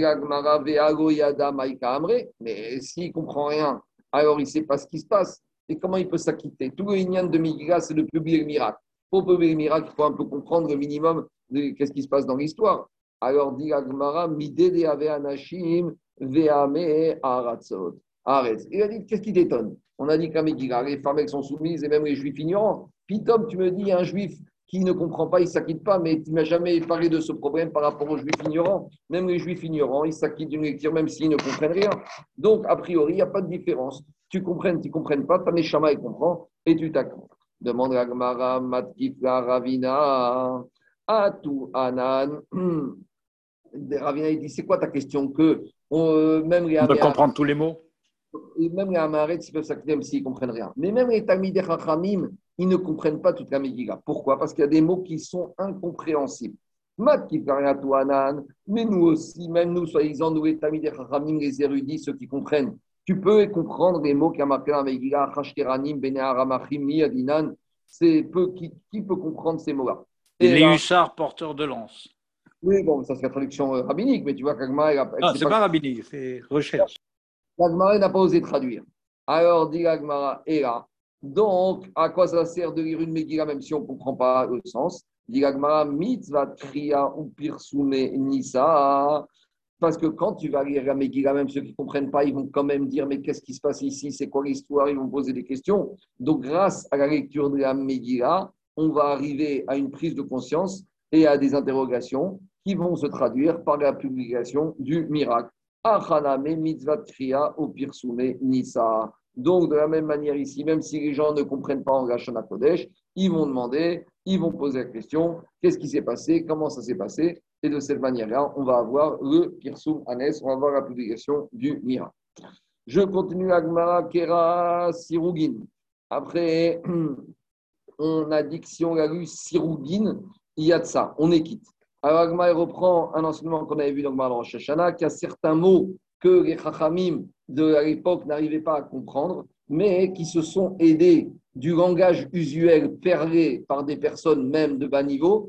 s'il ne comprend rien, alors il ne sait pas ce qui se passe. Et comment il peut s'acquitter? Tout le lignan de Megillah, c'est de publier le miracle. Pour publier le miracle, il faut un peu comprendre le minimum de qu'est-ce qui se passe dans l'histoire. Alors, dit Agmara, Midede ave anashim veame aratzot. Arrête. Il a dit, qu'est-ce qui t'étonne? On a dit qu'à Megillah, les femmes, elles sont soumises et même les juifs ignorants. Pitom, tu me dis, un juif qui ne comprend pas, il ne s'acquitte pas, mais tu m'as jamais parlé de ce problème par rapport aux juifs ignorants. Même les juifs ignorants, ils s'acquittent d'une lecture, même s'ils ne comprennent rien. Donc, a priori, il n'y a pas de différence. Tu comprennes, tu ne comprennes pas, ta Neshama, il comprend, et tu t'acquittes. Demande à Gmara, Matkifla, Ravina, Atu, Anan. *clears throat* Ravina, il dit, c'est quoi ta question que on, même les comprendre tous les mots même les Amaret, ils peuvent s'acquitter même s'ils ne comprennent rien. Mais même les Chachamim, ils ne comprennent pas toute la Megillah. Pourquoi? Parce qu'il y a des mots qui sont incompréhensibles. Mat mais nous aussi, même nous, soi-disant, nous les Chachamim, les érudits, ceux qui comprennent, tu peux comprendre les mots qui a marqué dans la Megillah, Chashteranim, Bene Aramachim, Miyadinan. C'est peu, qui, qui peut comprendre ces mots-là Les hussards porteurs de lance. Oui, bon, ça c'est la traduction euh, rabbinique, mais tu vois qu'Agma. Non, c'est pas, pas rabbinique, c'est recherche. L'Agmara n'a pas osé traduire. Alors, dit l'Agmara, et là. Donc, à quoi ça sert de lire une Megillah même si on ne comprend pas le sens? Dit l'Agmara, mitzvah tria ou pirsume nisa. Parce que quand tu vas lire la Megillah, même ceux qui ne comprennent pas, ils vont quand même dire Mais qu'est-ce qui se passe ici? C'est quoi l'histoire? Ils vont poser des questions. Donc, grâce à la lecture de la Megillah, on va arriver à une prise de conscience et à des interrogations qui vont se traduire par la publication du miracle. Nisa. Donc, de la même manière ici, même si les gens ne comprennent pas en Gashana Kodesh, ils vont demander, ils vont poser la question qu'est-ce qui s'est passé, comment ça s'est passé? Et de cette manière-là, on va avoir le Pirsum Anes, on va avoir la publication du Mira. Je continue Agmara Kera Sirugin. Après, *clears throat* on a dit que si on a lu Sirugin, il y a de ça, on est quitte. Alors, Agma reprend un enseignement qu'on avait vu dans le Rosh Hashanah, qu'il a certains mots que les Chachamim de l'époque n'arrivaient pas à comprendre, mais qui se sont aidés du langage usuel perlé par des personnes même de bas niveau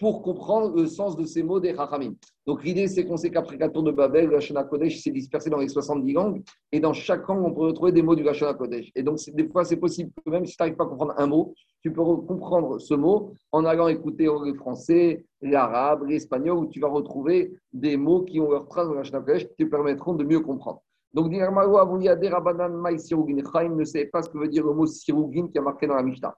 pour comprendre le sens de ces mots des Chachamim. Donc l'idée, c'est qu'on sait qu'après tour de Babel, le Shana Kodesh s'est dispersé dans les 70 langues, et dans chaque langue, on peut retrouver des mots du Shana Kodesh. Et donc, des fois, c'est possible que même si tu n'arrives pas à comprendre un mot, tu peux comprendre ce mot en allant écouter le français, l'arabe, l'espagnol, où tu vas retrouver des mots qui ont leur trace dans le Shana Kodesh qui te permettront de mieux comprendre. Donc, Chaim ne sait pas ce que veut dire le mot sirugin qui a marqué dans la Mishnah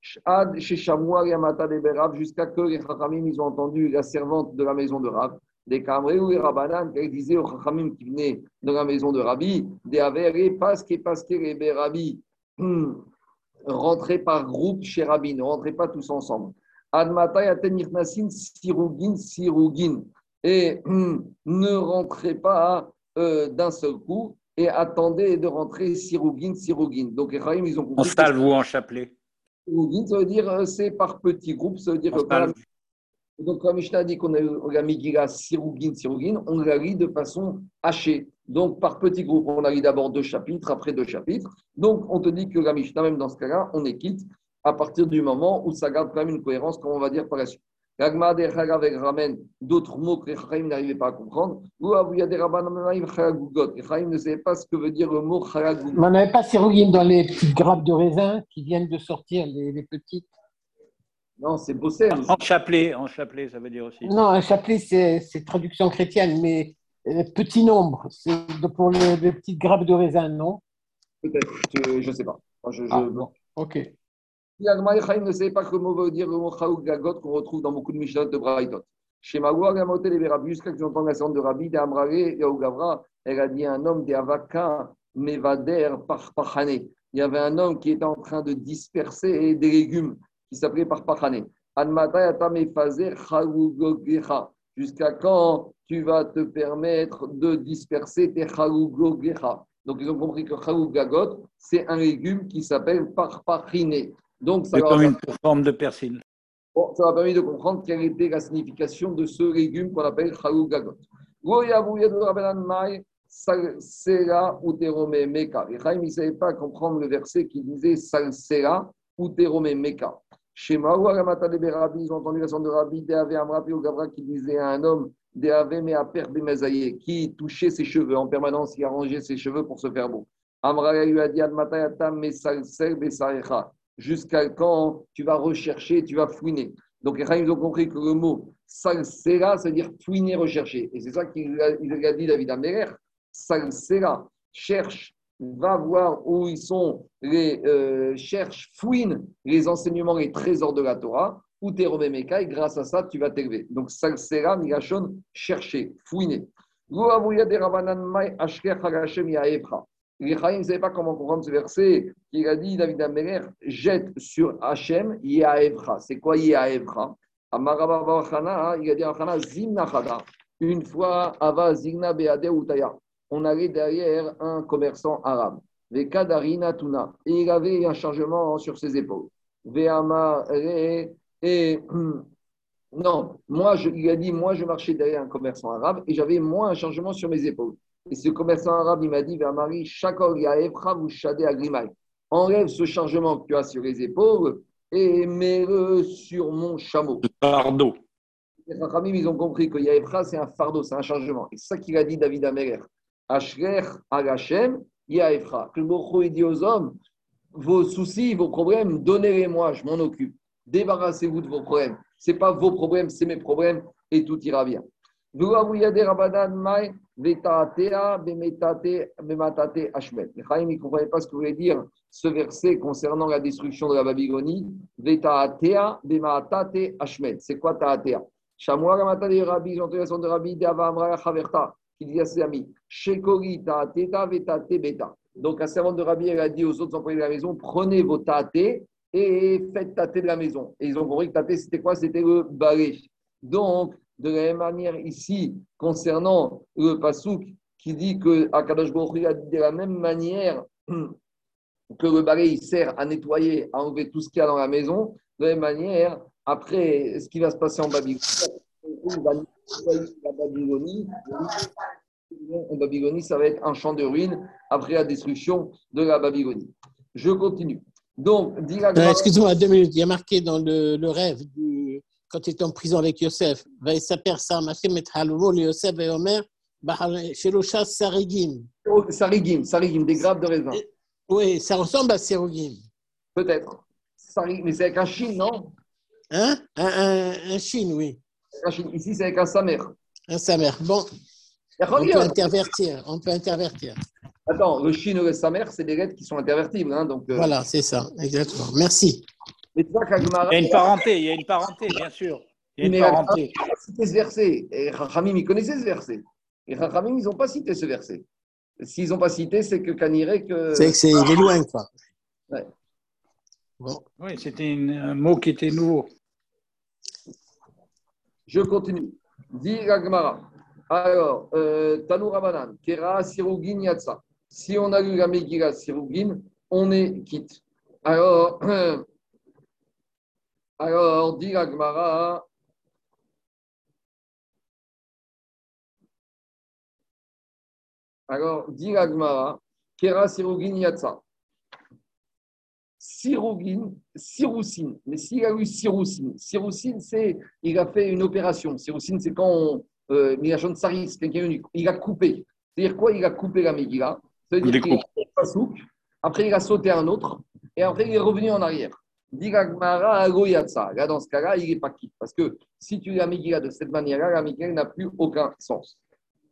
chez Yamata jusqu'à que les Chachamim ils ont entendu la servante de la maison de Rav, des Kamré ou les Rabanan, qui disaient aux Chachamim qui venaient de la maison de Rabbi, des que parce que les Rabbi *clears throat* rentraient par groupe chez Rabbi, ne rentraient pas tous ensemble. Admata Sirugin Sirugin. Et *clears throat* ne rentraient pas euh, d'un seul coup et attendaient de rentrer Sirugin Sirugin. Donc les Chachamim ils ont compris. vous en chapelet ça veut dire euh, c'est par petits groupes, ça veut dire que donc, comme Mishnah dit qu'on a la Megillah Sirugin, Sirugin, on la lit de façon hachée. Donc, par petits groupes, on la lit d'abord deux chapitres, après deux chapitres. Donc, on te dit que la Mishnah, même dans ce cas-là, on est quitte à partir du moment où ça garde quand même une cohérence, comme on va dire par la suite. L'agma des avec ramène d'autres mots que les Chaim n'arrivaient pas à comprendre. Ou il y a des. Les Chaim ne savaient pas ce que veut dire le mot chalagugot. Mais on n'avait pas sirugim dans les petites grappes de raisin qui viennent de sortir, les, les petites. Non, c'est bosser. En chapelet, en chapelet, ça veut dire aussi. Non, un chapelet, c'est traduction chrétienne, mais euh, petit nombre, c'est pour les, les petites grappes de raisin, non? Peut-être, je ne sais pas. Je, je- Ah, bon, ok. L'agma des Chaim ne savait pas que mot veut dire le mot chalagugot qu'on retrouve dans beaucoup de Mishnah de Braïtot. Chez Magoua, Gamotel et Rabbi, jusqu'à ce qu'ils entendent la séance de Rabbi, d'Amrare, Yaougavra, elle a dit un homme des Avaka, Mevader, Parpachane. Il y avait un homme qui était en train de disperser des légumes qui s'appelait Parpachane. Jusqu'à quand tu vas te permettre de disperser tes chalugogecha Donc ils ont compris que chalugagot, c'est un légume qui s'appelle Parpachine. Donc ça leur comme une forme de persil. Bon, ça m'a permis de comprendre quelle était la signification de ce légume qu'on appelle Chalou Gagot. Salsera Uterome Meka. Et Chaim, il ne savait pas comprendre le verset qui disait Salsera Uterome Meka. Chez Maoua Ramata de Berabi, ils ont entendu la sonde de Rabbi, Deave Amrapi au Gavra qui disait à un homme, Deave Meaper Bemezaye, qui touchait ses cheveux en permanence, qui arrangeait ses cheveux pour se faire beau. Amra lui a dit Admatayata Mesalsel Besarecha jusqu'à quand tu vas rechercher, tu vas fouiner. Donc, ils ont compris que le mot salsera, c'est-à-dire fouiner, rechercher. Et c'est ça qu'il a, a dit David Améler. Salsera, cherche, va voir où ils sont, les, euh, cherche, fouine les enseignements, les trésors de la Torah, ou tes et grâce à ça, tu vas t'élever. Donc, salsera, migashon, chercher, fouiner. Les Chaim ne savaient pas comment comprendre ce verset qu'il a dit David Améler jette sur Hachem Yaevra. C'est quoi Yaevra Amarababa Chana, il a dit à Chana Zimna Chada. Une fois, Ava Zigna Beade Utaya. On allait derrière un commerçant arabe. Vekadarina Tuna. Et il avait un chargement sur ses épaules. Veama et. *clears throat* Non, moi, je, il a dit, moi, je marchais derrière un commerçant arabe et j'avais moi un chargement sur mes épaules. Et ce commerçant arabe, il m'a dit, vers Marie, Shakol Yaevra, vous shadé agrimai. Enlève ce chargement que tu as sur les épaules et mets-le sur mon chameau. Le fardeau. Les Chachamim, ils ont compris que Yaevra, c'est un fardeau, c'est un chargement. Et c'est ça qu'il a dit David Améler. Ashrer Agachem Yaevra. Que le dit aux hommes, vos soucis, vos problèmes, donnez-les-moi, je m'en occupe. Débarrassez-vous de vos problèmes. Ce n'est pas vos problèmes, c'est mes problèmes et tout ira bien. Les Chaim ne comprenaient pas ce que voulait dire ce verset concernant la destruction de la Babylonie. C'est quoi Taatea Shamoua Ramata de Rabbi, ils son de Rabbi, Dava Amra Chaverta, qui dit à ses amis Shekori Taateta Vetate Beta. Donc, la servante de Rabbi, elle a dit aux autres employés de la maison Prenez vos tâtés et faites tâter de la maison. Et ils ont compris que tâter, c'était quoi? C'était le balai. Donc, de la même manière, ici, concernant le Pasouk, qui dit que Akadosh Baruch a dit de la même manière que le balai il sert à nettoyer, à enlever tout ce qu'il y a dans la maison, de la même manière, après, ce qui va se passer en Babylonie, on va nettoyer la Babylonie. En Babylonie, ça va être un champ de ruines après la destruction de la Babylonie. Je continue. Donc, dit la Euh, Excuse-moi, deux minutes. Il y a marqué dans le, le rêve du, quand il était en prison avec Yosef, Sarigim. Sarigim, Sarigim, des grappes de raisin. Oui, ça ressemble à Sarigim. Peut-être. Mais c'est avec un chine, non? Hein? Un, un, chine, oui. Un chine. Ici, c'est avec un samer. Un samer, bon. On peut intervertir, on peut intervertir. Attends, le chine et le samer, c'est des lettres qui sont intervertibles. Hein, donc. Euh. Voilà, c'est ça, exactement. Merci. Mais tu vois qu'Agmara, Il y a une parenté, il y a une parenté, bien sûr. Il y a une parenté. Pas cité ce verset. Et Rachamim, ils connaissaient ce verset. Et Rachamim, ils n'ont pas cité ce verset. S'ils n'ont pas cité, c'est que Kaniré que. C'est que c'est il est loin, quoi. Ouais. Bon. Oui, c'était une- un mot qui était nouveau. Je continue. Dit Agmara. Alors, euh, Tanou Rabanan, Kera Sirugin Yatsa. Si on a lu la Megillah Sirugin, on est quitte. Alors, *clears throat* alors dit Agmara. Alors, dit Agmara, Kera Sirugin Yatsa. Sirougin, Siroussine. Mais s'il a eu Siroussine, Siroussine, c'est, il a fait une opération. Siroussine, c'est quand on, euh, Saris, quelqu'un il a coupé. C'est-à-dire quoi Il a coupé la Megillah? C'est-à-dire qu'il a souk, après il a sauté un autre, et après il est revenu en arrière. Là, dans ce cas-là, il n'est pas quitte. Parce que si tu la Megillah de cette manière-là, la n'a plus aucun sens.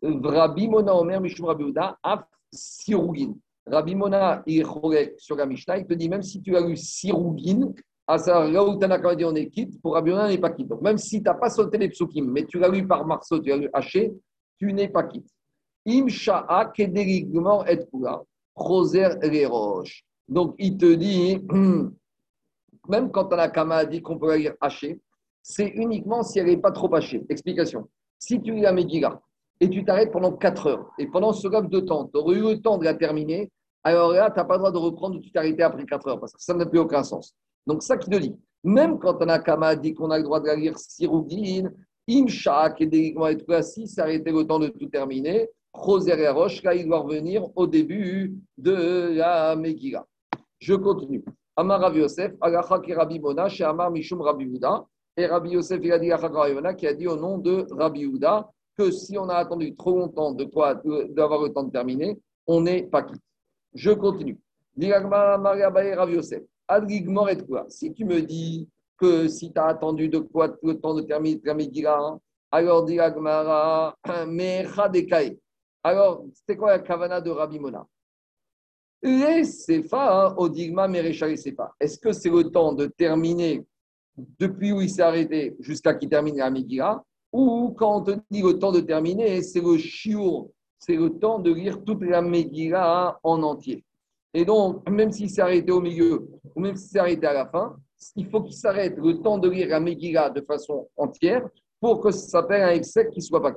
Rabbi Mona Omer Mishum Rabbi Af Sirougin. Rabbi Mona, il est sur la Mishnah, il te dit même si tu as eu Sirougin, à ça, là où Tanaka dit on est quitte, pour Rabbi Mona, on n'est pas quitte. Donc même si tu n'as pas sauté les psukim, mais tu l'as lu par marceau, tu l'as lu haché, tu n'es pas quitte. Im sha'a et kula, roser les. Donc il te dit, *clears throat* même quand Tanakama a dit qu'on peut la lire hachée, c'est uniquement si elle n'est pas trop hachée. Explication. Si tu lis la Megillah et tu t'arrêtes pendant 4 heures, et pendant ce laps de temps, tu aurais eu le temps de la terminer, alors là, tu n'as pas le droit de reprendre où tu t'es arrêté après 4 heures, parce que ça n'a plus aucun sens. Donc, ça qui te dit, même quand Tanakama dit qu'on a le droit de la lire Sirougin, Imshak et déliquement et tout ça, si s'arrêtait le temps de tout terminer, Roser et Roche, là, il doit revenir au début de la Megillah. Je continue. Amar Rabbi Yosef, Agacha ki Rabbi Mona, chez Amar Mishum Rabbi Yuda. Et Rabbi Yosef, il a dit qui a dit au nom de Rabbi Yuda que si on a attendu trop longtemps de quoi d'avoir le temps de terminer, on n'est pas quitte. Je continue. Rabbi Yosef. Si tu me dis que si tu as attendu de quoi le temps de terminer alors dit *clears throat* Alors, c'était quoi la kavana de Rabbi Mona Les Sefa, Odigma, Mereshal Sefa. Est-ce que c'est le temps de terminer depuis où il s'est arrêté jusqu'à qu'il termine la Megillah ou quand on te dit le temps de terminer, c'est le shiur, c'est le temps de lire toute la Megillah en entier. Et donc, même s'il s'est arrêté au milieu, ou même s'il s'est arrêté à la fin, il faut qu'il s'arrête le temps de lire la Megillah de façon entière pour que ça s'appelle un excès qui ne soit pas.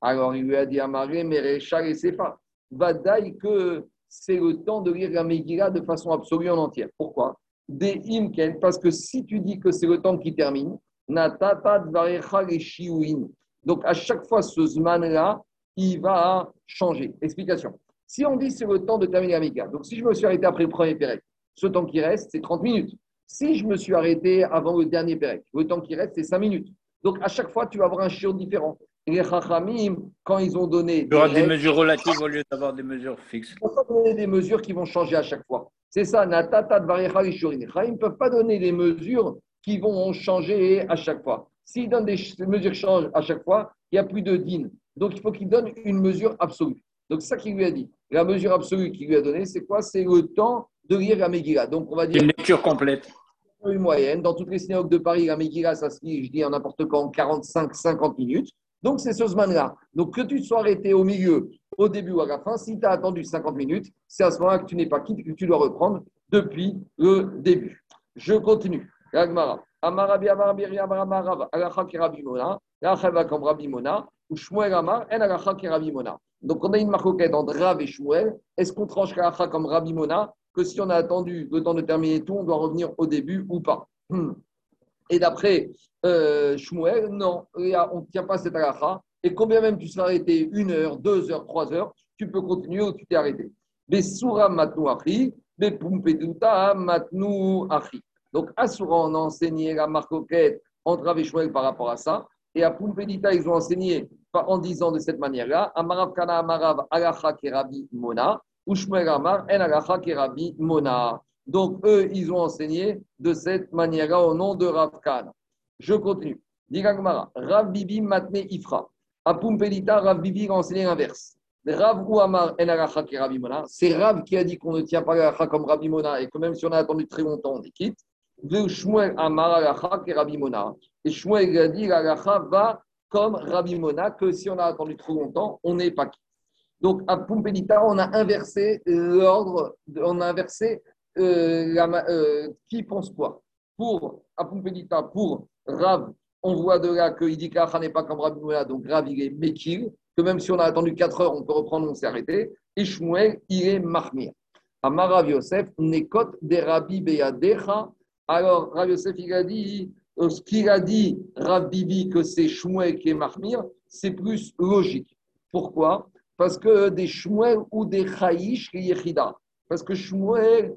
Alors, il lui a dit à Marie, mais Réchal et Sefa, Vadaï que c'est le temps de lire la Megillah de façon absolue en entière. Pourquoi? Des imken, parce que si tu dis que c'est le temps qui termine, donc, à chaque fois, ce zman-là, il va changer. Explication. Si on dit c'est le temps de terminer la donc si je me suis arrêté après le premier pérec, ce temps qui reste, c'est 30 minutes. Si je me suis arrêté avant le dernier pérec, le temps qui reste, c'est 5 minutes. Donc, à chaque fois, tu vas avoir un chiot différent. Les Chachamim, quand ils ont donné. Il y aura des, mesures relatives au lieu d'avoir des mesures fixes. Ils ne donner des mesures qui vont changer à chaque fois. C'est ça, Natata Les ne peuvent pas donner des mesures qui vont changer à chaque fois. S'il donne des mesures qui changent à chaque fois, il n'y a plus de din. Donc il faut qu'il donne une mesure absolue. Donc c'est ça qu'il lui a dit. La mesure absolue qu'il lui a donnée, c'est quoi? C'est le temps de lire la Megillah. Donc on va dire. Une lecture complète. Une moyenne. Dans toutes les synagogues de Paris, la Megillah, ça se lit, je dis en n'importe en 45-50 minutes. Donc c'est ce semaine-là. Donc que tu sois arrêté au milieu, au début ou à la fin, si tu as attendu 50 minutes, c'est à ce moment-là que tu n'es pas quitte, que tu dois reprendre depuis le début. Je continue. Amarabi Amarabi En. Donc on a une marque entre Rav et Shmuel. Est-ce qu'on tranche Alacha comme Rabimona que si on a attendu le temps de terminer tout, on doit revenir au début ou pas hmm. Et d'après euh, Shmuel, non, on ne tient pas cette Alacha. Et combien même tu seras arrêté? Une heure, deux heures, trois heures, tu peux continuer ou tu t'es arrêté. Besura matnu achi, matnu. Donc, on a enseigné la marcoquette entre Rav par rapport à ça. Et à Pumpedita, ils ont enseigné en disant de cette manière-là Amarav Kana Amarav Alacha Kerabi Mona, Ushmuel Amar En Alacha Kerabi Mona. Donc, eux, ils ont enseigné de cette manière-là au nom de Rav Kana. Je continue. Digagmara, Rav Bibi Matne Ifra. À Pumpedita, Rav Bibi a enseigné l'inverse. Rav ou Amar En Alacha Kerabi Mona. C'est Rav qui a dit qu'on ne tient pas l'Alacha comme Rabbi Mona et que même si on a attendu très longtemps, on est quitte. Shmuel Amar et Rabbi. Et Shmuel a dit l'alacha va comme Rabbi Mona, que si on a attendu trop longtemps, on n'est pas quitte. Donc à Pumpelita, on a inversé l'ordre, on a inversé la, euh, qui pense quoi. Pour à Pumpelita, pour Rav, on voit de là qu'il dit que l'alacha n'est pas comme Mona, donc Rav il est Mekil, que même si on a attendu 4 heures, on peut reprendre, on s'est arrêté. Et Shmuel, il est Mahmir. Amarav Yosef, Nekot de Rabbi Beyadecha, alors, Rav Yosef, il a dit, euh, ce qu'il a dit, Rav Bibi, que c'est Shmuel qui est Mahmir, c'est plus logique. Pourquoi? Parce que des Shmuel ou des Chaïch, Yechida. Parce que Shmuel,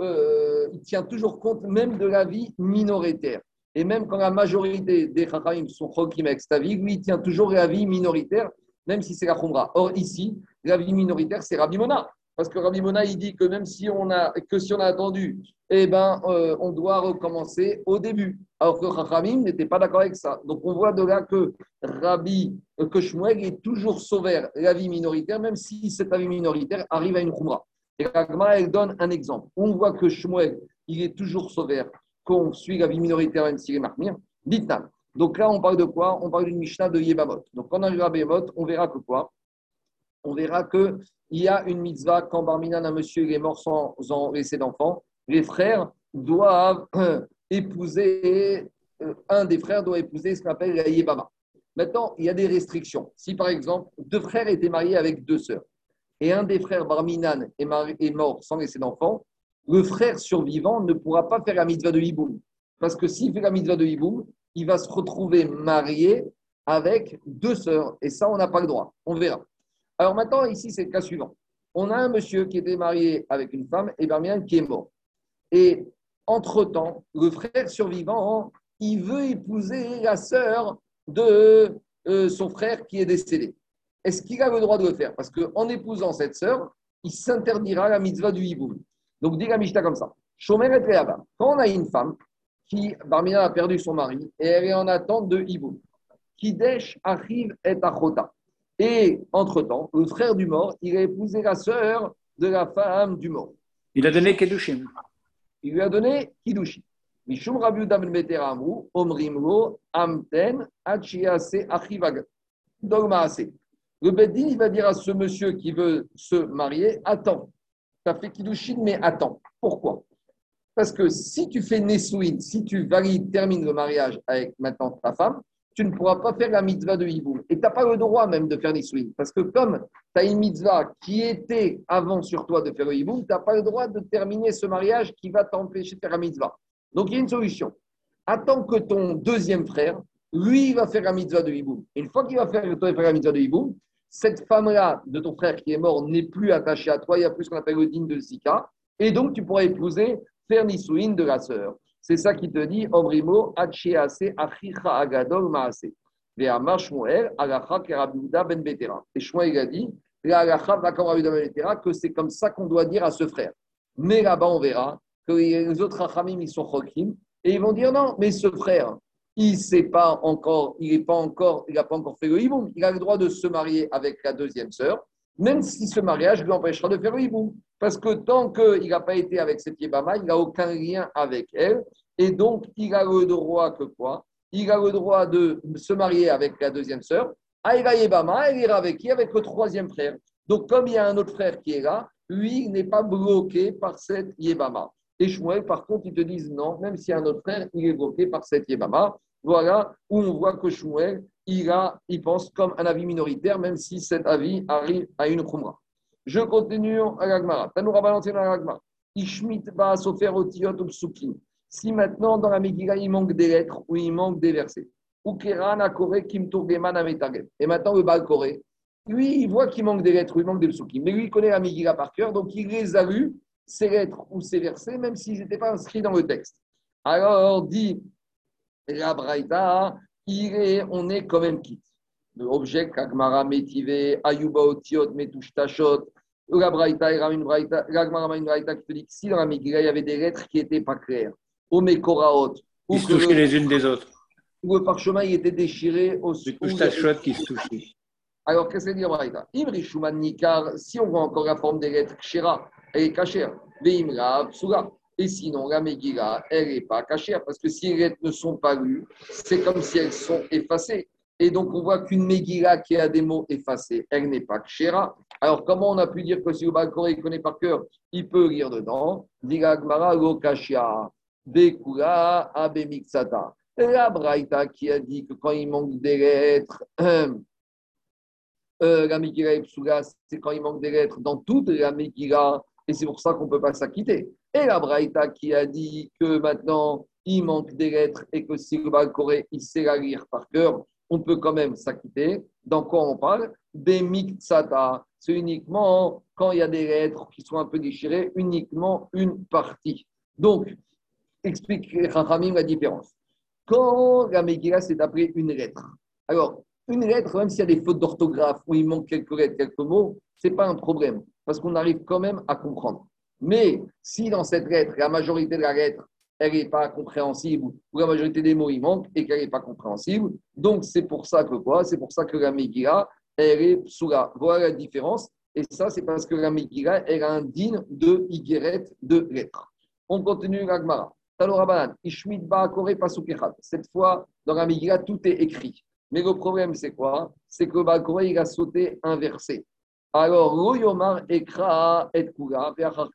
euh, il tient toujours compte même de la vie minoritaire. Et même quand la majorité des Chachamim sont Chokim avec vie, lui, il tient toujours la vie minoritaire, même si c'est la Khumra. Or, ici, la vie minoritaire, c'est Rabbi Mona. Parce que Rabbi Mona, il dit que même si on a, que si on a attendu, eh ben, euh, on doit recommencer au début. Alors que Chachamim n'était pas d'accord avec ça. Donc on voit de là que Rabbi, euh, que Shmuel est toujours sauvé la vie minoritaire, même si cette avis minoritaire arrive à une Khumra. Et Ragma, elle donne un exemple. On voit que Shmuel, il est toujours sauvé qu'on suit la vie minoritaire, même s'il est marmire. Donc là, on parle de quoi? On parle d'une Mishnah de Yebamot. Donc quand on arrivera à Yebamot, on verra que quoi? On verra que il y a une mitzvah quand Barminan, un monsieur, est mort sans en laisser d'enfant, les frères doivent épouser, euh, un des frères doit épouser ce qu'on appelle la Yébama. Maintenant, il y a des restrictions. Si par exemple, deux frères étaient mariés avec deux sœurs, et un des frères Barminan est, mort sans laisser d'enfant, le frère survivant ne pourra pas faire la mitzvah de Hiboum. Parce que s'il fait la mitzvah de Hiboum, il va se retrouver marié avec deux sœurs. Et ça, on n'a pas le droit. On verra. Alors maintenant, ici, c'est le cas suivant. On a un monsieur qui était marié avec une femme et bien qui est mort. Et entre-temps, le frère survivant, il veut épouser la sœur de euh, son frère qui est décédé. Est-ce qu'il a le droit de le faire Parce qu'en épousant cette sœur, il s'interdira la mitzvah du hiboum. Donc, dit la Mishnah comme ça. Shomer et Quand on a une femme qui, Barmina, a perdu son mari et elle est en attente de hiboum, Kidesh arrive et achota. Et entre-temps, le frère du mort, il a épousé la sœur de la femme du mort. Il a donné Kedushim. Il lui a donné Kidushim. Mishum Rabbi Amru, Omrimro, Amten, Achiase, Achivag. Dogmaase. Le Beddin, il va dire à ce monsieur qui veut se marier Attends, tu as fait Kiddushin, mais attends. Pourquoi? Parce que si tu fais Nesouin, si tu valides, termines le mariage avec maintenant ta femme, tu ne pourras pas faire la mitzvah de Hiboum. Et tu n'as pas le droit même de faire Nisouin. Parce que comme tu as une mitzvah qui était avant sur toi de faire le Hiboum, tu n'as pas le droit de terminer ce mariage qui va t'empêcher de faire la mitzvah. Donc il y a une solution. Attends que ton deuxième frère, lui, va faire la mitzvah de Hiboum. Et une fois qu'il va faire, la mitzvah de Hiboum, cette femme-là de ton frère qui est mort n'est plus attachée à toi. Il y a plus ce qu'on appelle le digne de Zika. Et donc tu pourras épouser, faire Nisouin de la sœur. C'est ça qui te dit Omrimo, Achiase, Achicha Agadol Maase. Ve'amar Shmuel, Alacha Kerabiuda Ben Betera. Et Shmuel a dit, Alacha Ben Betera, que c'est comme ça qu'on doit dire à ce frère. Mais là-bas, on verra que les autres Rachamim, ils sont Chokim, et ils vont dire non, mais ce frère, il sait pas encore, il n'a pas encore, fait le hiboum. Il a le droit de se marier avec la deuxième sœur, même si ce mariage lui empêchera de faire le hiboum. Parce que tant qu'il n'a pas été avec cette Yébama, il n'a aucun lien avec elle. Et donc, il a le droit que quoi? Il a le droit de se marier avec la deuxième sœur. Aïga Yébama, elle ira avec qui? Avec le troisième frère. Donc, comme il y a un autre frère qui est là, lui, il n'est pas bloqué par cette Yébama. Et Shmuel, par contre, ils te disent non, même s'il y a un autre frère, il est bloqué par cette Yébama. Voilà où on voit que Shmuel, il, a, il pense comme un avis minoritaire, même si cet avis arrive à une Khumra. Je continue à l'Agmara. Tanoura Valentin à l'Agmara. Ishmit ba sofer otiot psukim. Si maintenant dans la Megillah il manque des lettres ou il manque des versets. Kim Et maintenant le Baal Koré, lui il voit qu'il manque des lettres ou il manque des psukim. Mais lui il connaît la Megillah par cœur, donc il les a lus, ces lettres ou ces versets, même s'ils n'étaient pas inscrits dans le texte. Alors dit la Braïta, on est quand même quitte. L'objet, Kagmara, Métivé, Ayuba, Otiot, Metushtashot, la Braïta, une Braïta, une Braïta qui te dit que si dans la Megillah, il y avait des lettres qui n'étaient pas claires, au Mekoraot, ou se touchaient les unes des autres. Ou le parchemin il était déchiré au Metushtashot qui se touchaient. Alors, qu'est-ce que c'est dire Braïta? Imri Shuman Nikar, si on voit encore la forme des lettres, Kshira, elle est cachée. Veimra, Psura. Et sinon, la Megillah, elle n'est pas cachée, parce que si les lettres ne sont pas lues, c'est comme si elles sont effacées. Et donc, on voit qu'une Megillah qui a des mots effacés, elle n'est pas kshera. Alors, comment on a pu dire que si le Balkoré il connaît par cœur, il peut lire dedans? Diga Gmara lo kashia, bekula abemixata. La Braïta qui a dit que quand il manque des lettres, *clears throat* euh, la Megillah c'est quand il manque des lettres dans toute la Megillah, et c'est pour ça qu'on ne peut pas s'acquitter. Et la Braïta qui a dit que maintenant, il manque des lettres et que si le Balkoré il sait la lire par cœur, on peut quand même s'acquitter. Dans quoi on parle? Des miktsata. C'est uniquement quand il y a des lettres qui sont un peu déchirées, uniquement une partie. Donc, explique Rachamim la différence. Quand la Megillah, c'est après une lettre. Alors, une lettre, même s'il y a des fautes d'orthographe ou il manque quelques lettres, quelques mots, ce n'est pas un problème, parce qu'on arrive quand même à comprendre. Mais si dans cette lettre, la majorité de la lettre, elle n'est pas compréhensible, ou la majorité des mots, il manque, et qu'elle n'est pas compréhensible, donc c'est pour ça que quoi? C'est pour ça que la Megillah, elle est sous la. Voilà la différence. Et ça, c'est parce que la Megillah, elle a un digne de Higueret de lettres. On continue l'Agmara. Cette fois, dans la Megillah, tout est écrit. Mais le problème, c'est quoi? C'est que Bakora, il a sauté un verset. Alors, ekra et kula, ekra.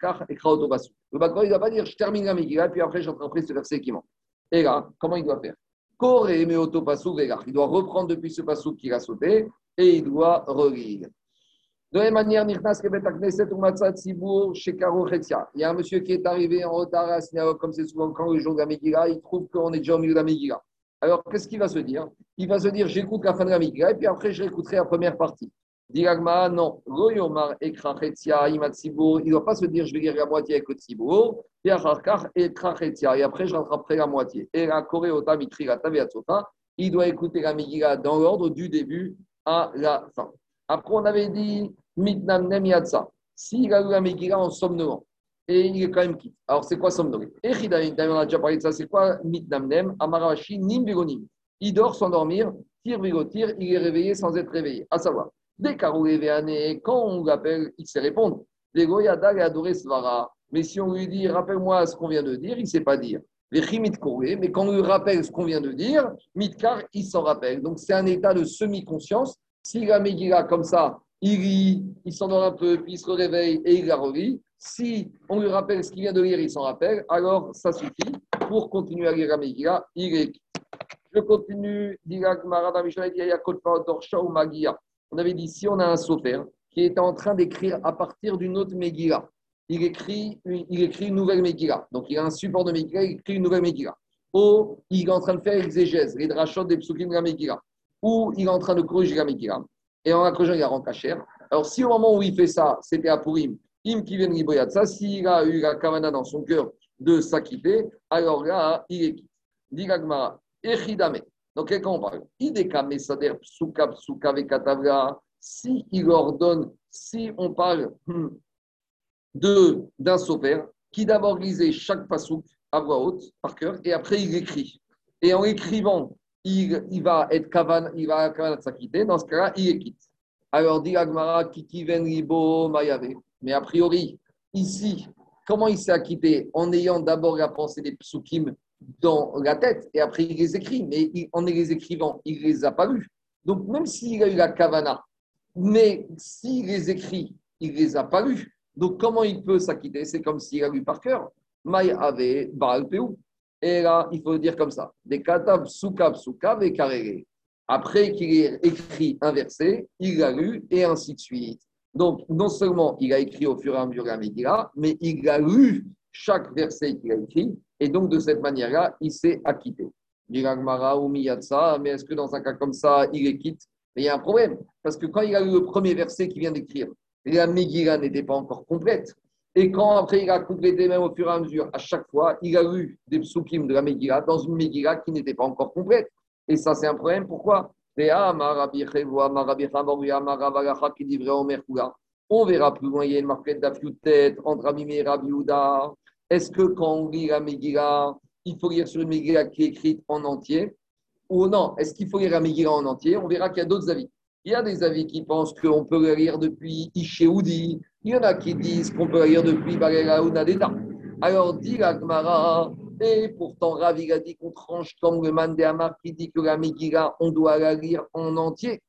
Le Bakora, il ne va pas dire je termine la Megillah, puis après, j'entreprends ce verset qui manque. Et là, comment il doit faire? Me Il doit reprendre depuis ce passou qu'il a sauté et il doit relire. De la même manière, il y a un monsieur qui est arrivé en retard à la synagogue, comme c'est souvent quand le jour de la Megillah, il trouve qu'on est déjà au milieu de la Megillah. Alors, qu'est-ce qu'il va se dire? Il va se dire j'écoute la fin de la Megillah et puis après, je réécouterai la première partie. Diragma, non. Il ne doit pas se dire je vais lire la moitié avec le Tzibour, et après, je rattraperai la moitié. Et la Koreota il doit écouter la Megillah dans l'ordre du début à la fin. Après, on avait dit Mitnamnem Yatsa. S'il a eu la Megillah en somnolent, et il est quand même quitte. Alors, c'est quoi somnolent? Et on a déjà parlé de ça, c'est quoi Mitnamnem Amarashi Nim Il dort sans dormir, tire tir, il est réveillé sans être réveillé. À savoir, dès quand on l'appelle, il sait répondre. Goyada et adoré Svara. Mais si on lui dit, rappelle-moi ce qu'on vient de dire, il ne sait pas dire. Mais quand on lui rappelle ce qu'on vient de dire, Mitkar, il s'en rappelle. Donc, c'est un état de semi-conscience si la Megillah, comme ça, il rit, il s'endort un peu, puis il se réveille et il la relit. Si on lui rappelle ce qu'il vient de lire, il s'en rappelle, alors ça suffit. Pour continuer à lire la Megillah, il est. Je continue. On avait dit si on a un sophère qui est en train d'écrire à partir d'une autre Megillah, il écrit, il écrit une nouvelle Megillah. Donc il a un support de Megillah, il écrit une nouvelle Megillah. Ou il est en train de faire l'exégèse, les drachot des psukim de la Megillah ou il est en train de corriger la Megillah, et en la corrigeant, il a rendu cher. Alors, si au moment où il fait ça, c'était à Purim, Im qui vient ça, s'il a eu la kavana dans son cœur de s'acquitter, alors là, il est quitte. Digagmara, Echidame. Donc, quelqu'un on parle Ideka Mesader Psuka Psuka Vekatavra. Si il ordonne, si on parle hmm, de d'un sauveur qui d'abord lisait chaque pasouk à voix haute, par cœur, et après il écrit. Et en écrivant il, va être kavan, il va s'acquitter. Dans ce cas-là, il est quitte. Alors, dit Agmara, Kiki Venribo Mayave. Mais a priori, ici, comment il s'est acquitté? En ayant d'abord la pensée des psukim dans la tête et après il les écrit. Mais en les écrivant, il les a pas lus. Donc, même s'il a eu la kavana, mais s'il les écrit, il les a pas lus. Donc, comment il peut s'acquitter? C'est comme s'il a lu par cœur. Mayave Baal et là, il faut dire comme ça. Des katab soukab soukab et karere. Après qu'il ait écrit un verset, il l'a lu et ainsi de suite. Donc, non seulement il a écrit au fur et à mesure la Megillah, mais il a lu chaque verset qu'il a écrit. Et donc, de cette manière-là, il s'est acquitté. mais est-ce que dans un cas comme ça, il est quitte? Il y a un problème. Parce que quand il a lu le premier verset qu'il vient d'écrire, la Megillah n'était pas encore complète. Et quand après il a complété même au fur et à mesure, à chaque fois, il a eu des psukim de la Megillah dans une Megillah qui n'était pas encore complète. Et ça, c'est un problème. Pourquoi? On verra plus loin, il y a une marquette tête entre Amimé et Rabbi Est-ce que quand on lit la Megillah, il faut lire sur une Megillah qui est écrite en entier Ou non? Est-ce qu'il faut lire la Megillah en entier? On verra qu'il y a d'autres avis. Il y a des avis qui pensent qu'on peut la lire depuis Ishéoudi, il y en a qui disent qu'on peut lire depuis Balela ou Nadeda. Alors, dit l'Agmara, et pourtant Ravi a dit qu'on tranche comme le Mandé Amar qui dit que la Megillah, on doit la lire en entier.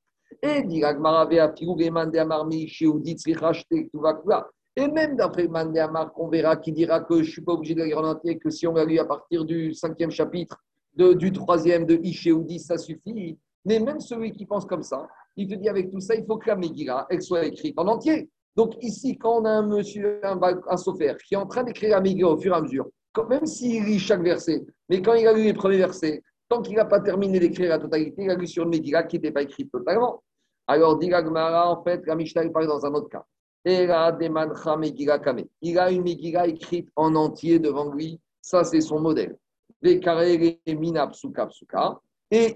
Et dit l'Agmara, le Mandé Amar, et même d'après Mandé Amar, qu'on verra qui dira que je ne suis pas obligé de la lire en entier, que si on la lit à partir du cinquième chapitre, du troisième de Ishéoudi, ça suffit. Mais même celui qui pense comme ça, il te dit avec tout ça, il faut que la Megillah, elle soit écrite en entier. Donc ici, quand on a un monsieur, un, un qui est en train d'écrire la Megillah au fur et à mesure, même s'il lit chaque verset, mais quand il a lu les premiers versets, Tant qu'il n'a pas terminé d'écrire la totalité, il a lu sur une Megillah qui n'était pas écrite totalement. Alors, dit en fait, la Mishnah, il parle dans un autre cas. Il a une Megillah écrite en entier devant lui. Ça, c'est son modèle. Et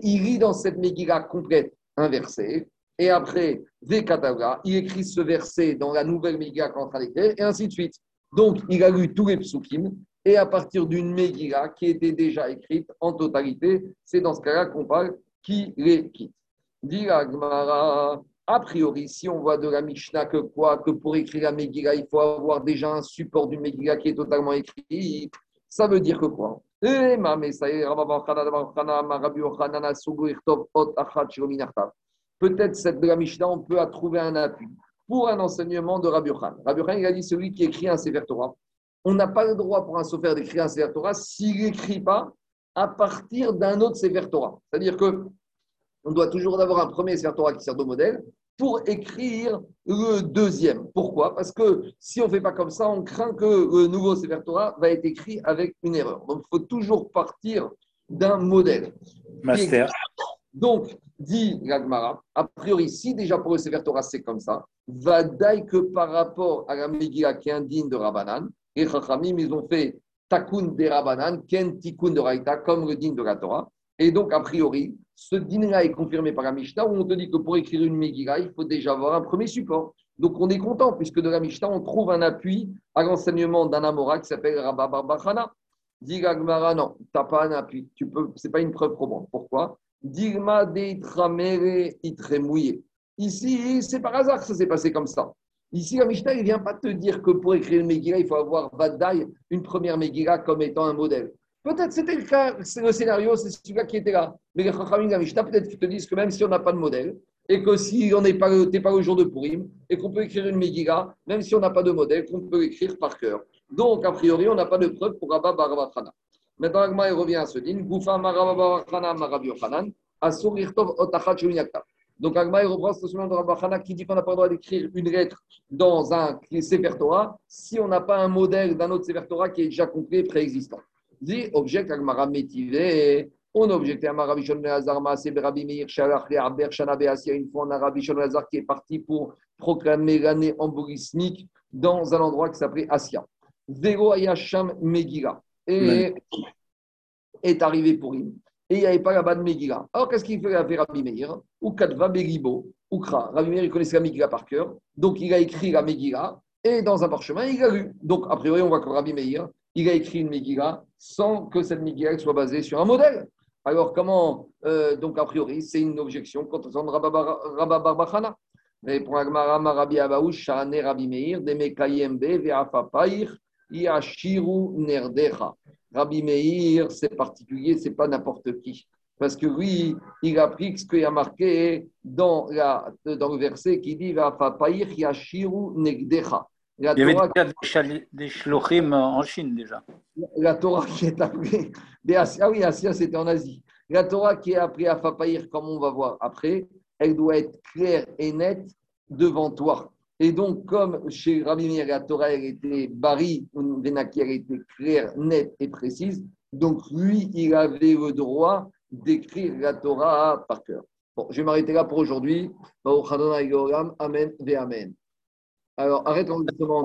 il lit dans cette Megillah complète un verset. Et après, il écrit ce verset dans la nouvelle Megillah qu'on train et ainsi de suite. Donc, il a lu tous les psukim, et à partir d'une Megillah qui était déjà écrite en totalité, c'est dans ce cas-là qu'on parle qui les quitte. A priori, si on voit de la Mishnah que quoi Que pour écrire la Megillah, il faut avoir déjà un support d'une Megillah qui est totalement écrit, ça veut dire que quoi? Peut-être cette de la Mishnah, on peut trouver un appui pour un enseignement de Rabbi Khan. Rabbi Khan, il a dit celui qui écrit un Sefer Torah. On n'a pas le droit pour un Sofer d'écrire un Sefer Torah s'il n'écrit pas à partir d'un autre Sefer Torah. C'est-à-dire que on doit toujours avoir un premier Sefer Torah qui sert de modèle pour écrire le deuxième. Pourquoi? Parce que si on ne fait pas comme ça, on craint que le nouveau Sefer Torah va être écrit avec une erreur. Donc, il faut toujours partir d'un modèle. Master. Donc, dit l'Agmara, a priori, si déjà pour le Sefer Torah c'est comme ça, va que par rapport à la Megillah qui est indigne de Rabbanan, et Chachamim, ils ont fait Takun de Rabbanan, Ken Tikun de Raïta, comme le digne de la Torah. Et donc, a priori, ce dîner-là est confirmé par la Mishnah où on te dit que pour écrire une Megillah, il faut déjà avoir un premier support. Donc, on est content puisque de la Mishnah, on trouve un appui à l'enseignement d'un Amora qui s'appelle Rabba Barbachana. Dit non, tu n'as pas un appui. Ce n'est pas une preuve probante. Pourquoi? Digma de mouillé. Ici, c'est par hasard que ça s'est passé comme ça. Ici, la Mishnah, il ne vient pas te dire que pour écrire une Megillah, il faut avoir Vadaï, une première Megillah, comme étant un modèle. Peut-être c'était le cas, le scénario, c'est celui-là qui était là. Mais les Chachamim la peut-être qu'ils te disent que même si on n'a pas de modèle, et que si on n'est pas, pas au jour de Purim, et qu'on peut écrire une Megillah, même si on n'a pas de modèle, qu'on peut écrire par cœur. Donc, a priori, on n'a pas de preuve pour Rabba Barabachana. Maintenant, Agma revient à ce din. Goufa Yochanan, Asur Irtov Otachat Donc, Agma reprend ce de Rabba qui dit qu'on n'a pas le droit d'écrire une lettre dans un Sefer Torah si on n'a pas un modèle d'un autre Sefer Torah qui est déjà complet, préexistant. Dit, objecte Agmara Métivé. On a objecté à Rabbi Shon Hazar, c'est Rabbi Meir, Shalach, Aber, Shana, Beasia. Une fois, on a Rabbi Shon Hazar qui est parti pour proclamer l'année embolismique dans un endroit qui s'appelait Asia. Véro Ayasham Megillah. Et est arrivé pour lui. Et il n'y avait pas là-bas de Megillah. Alors, qu'est-ce qu'il fait avec Rabbi Meir? Ou Kadva Beribo, ou Kra. Rabbi Meir, il connaissait la Megillah par cœur. Donc, il a écrit la Megillah. Et dans un parchemin, il a lu. Donc, a priori, on voit que Rabbi Meir, il a écrit une Megillah sans que cette Megillah soit basée sur un modèle. Alors, comment euh, Donc, a priori, c'est une objection contre Rabba Barbachana. Mais pour Agmara, Rabbi Abaouch, Shane Rabbi Meir, Yashiru Nerdecha. Rabbi Meir, c'est particulier, c'est pas n'importe qui. Parce que lui, il applique ce qu'il a marqué dans le verset qui dit Ve'afapair, Yashiru Negdecha. La Il y Torah, avait déjà des, shlochim en Chine déjà. La Torah qui est appelée. Ah oui, Asia, c'était en Asie. La Torah qui est appelée à Fapaïr, comme on va voir après, elle doit être claire et nette devant toi. Et donc, comme chez Rabbi Meir, la Torah, elle était bari, Venaki, elle était claire, nette et précise. Donc, lui, il avait le droit d'écrire la Torah par cœur. Bon, je vais m'arrêter là pour aujourd'hui. Amen, ve Amen. Alors, arrête l'enregistrement.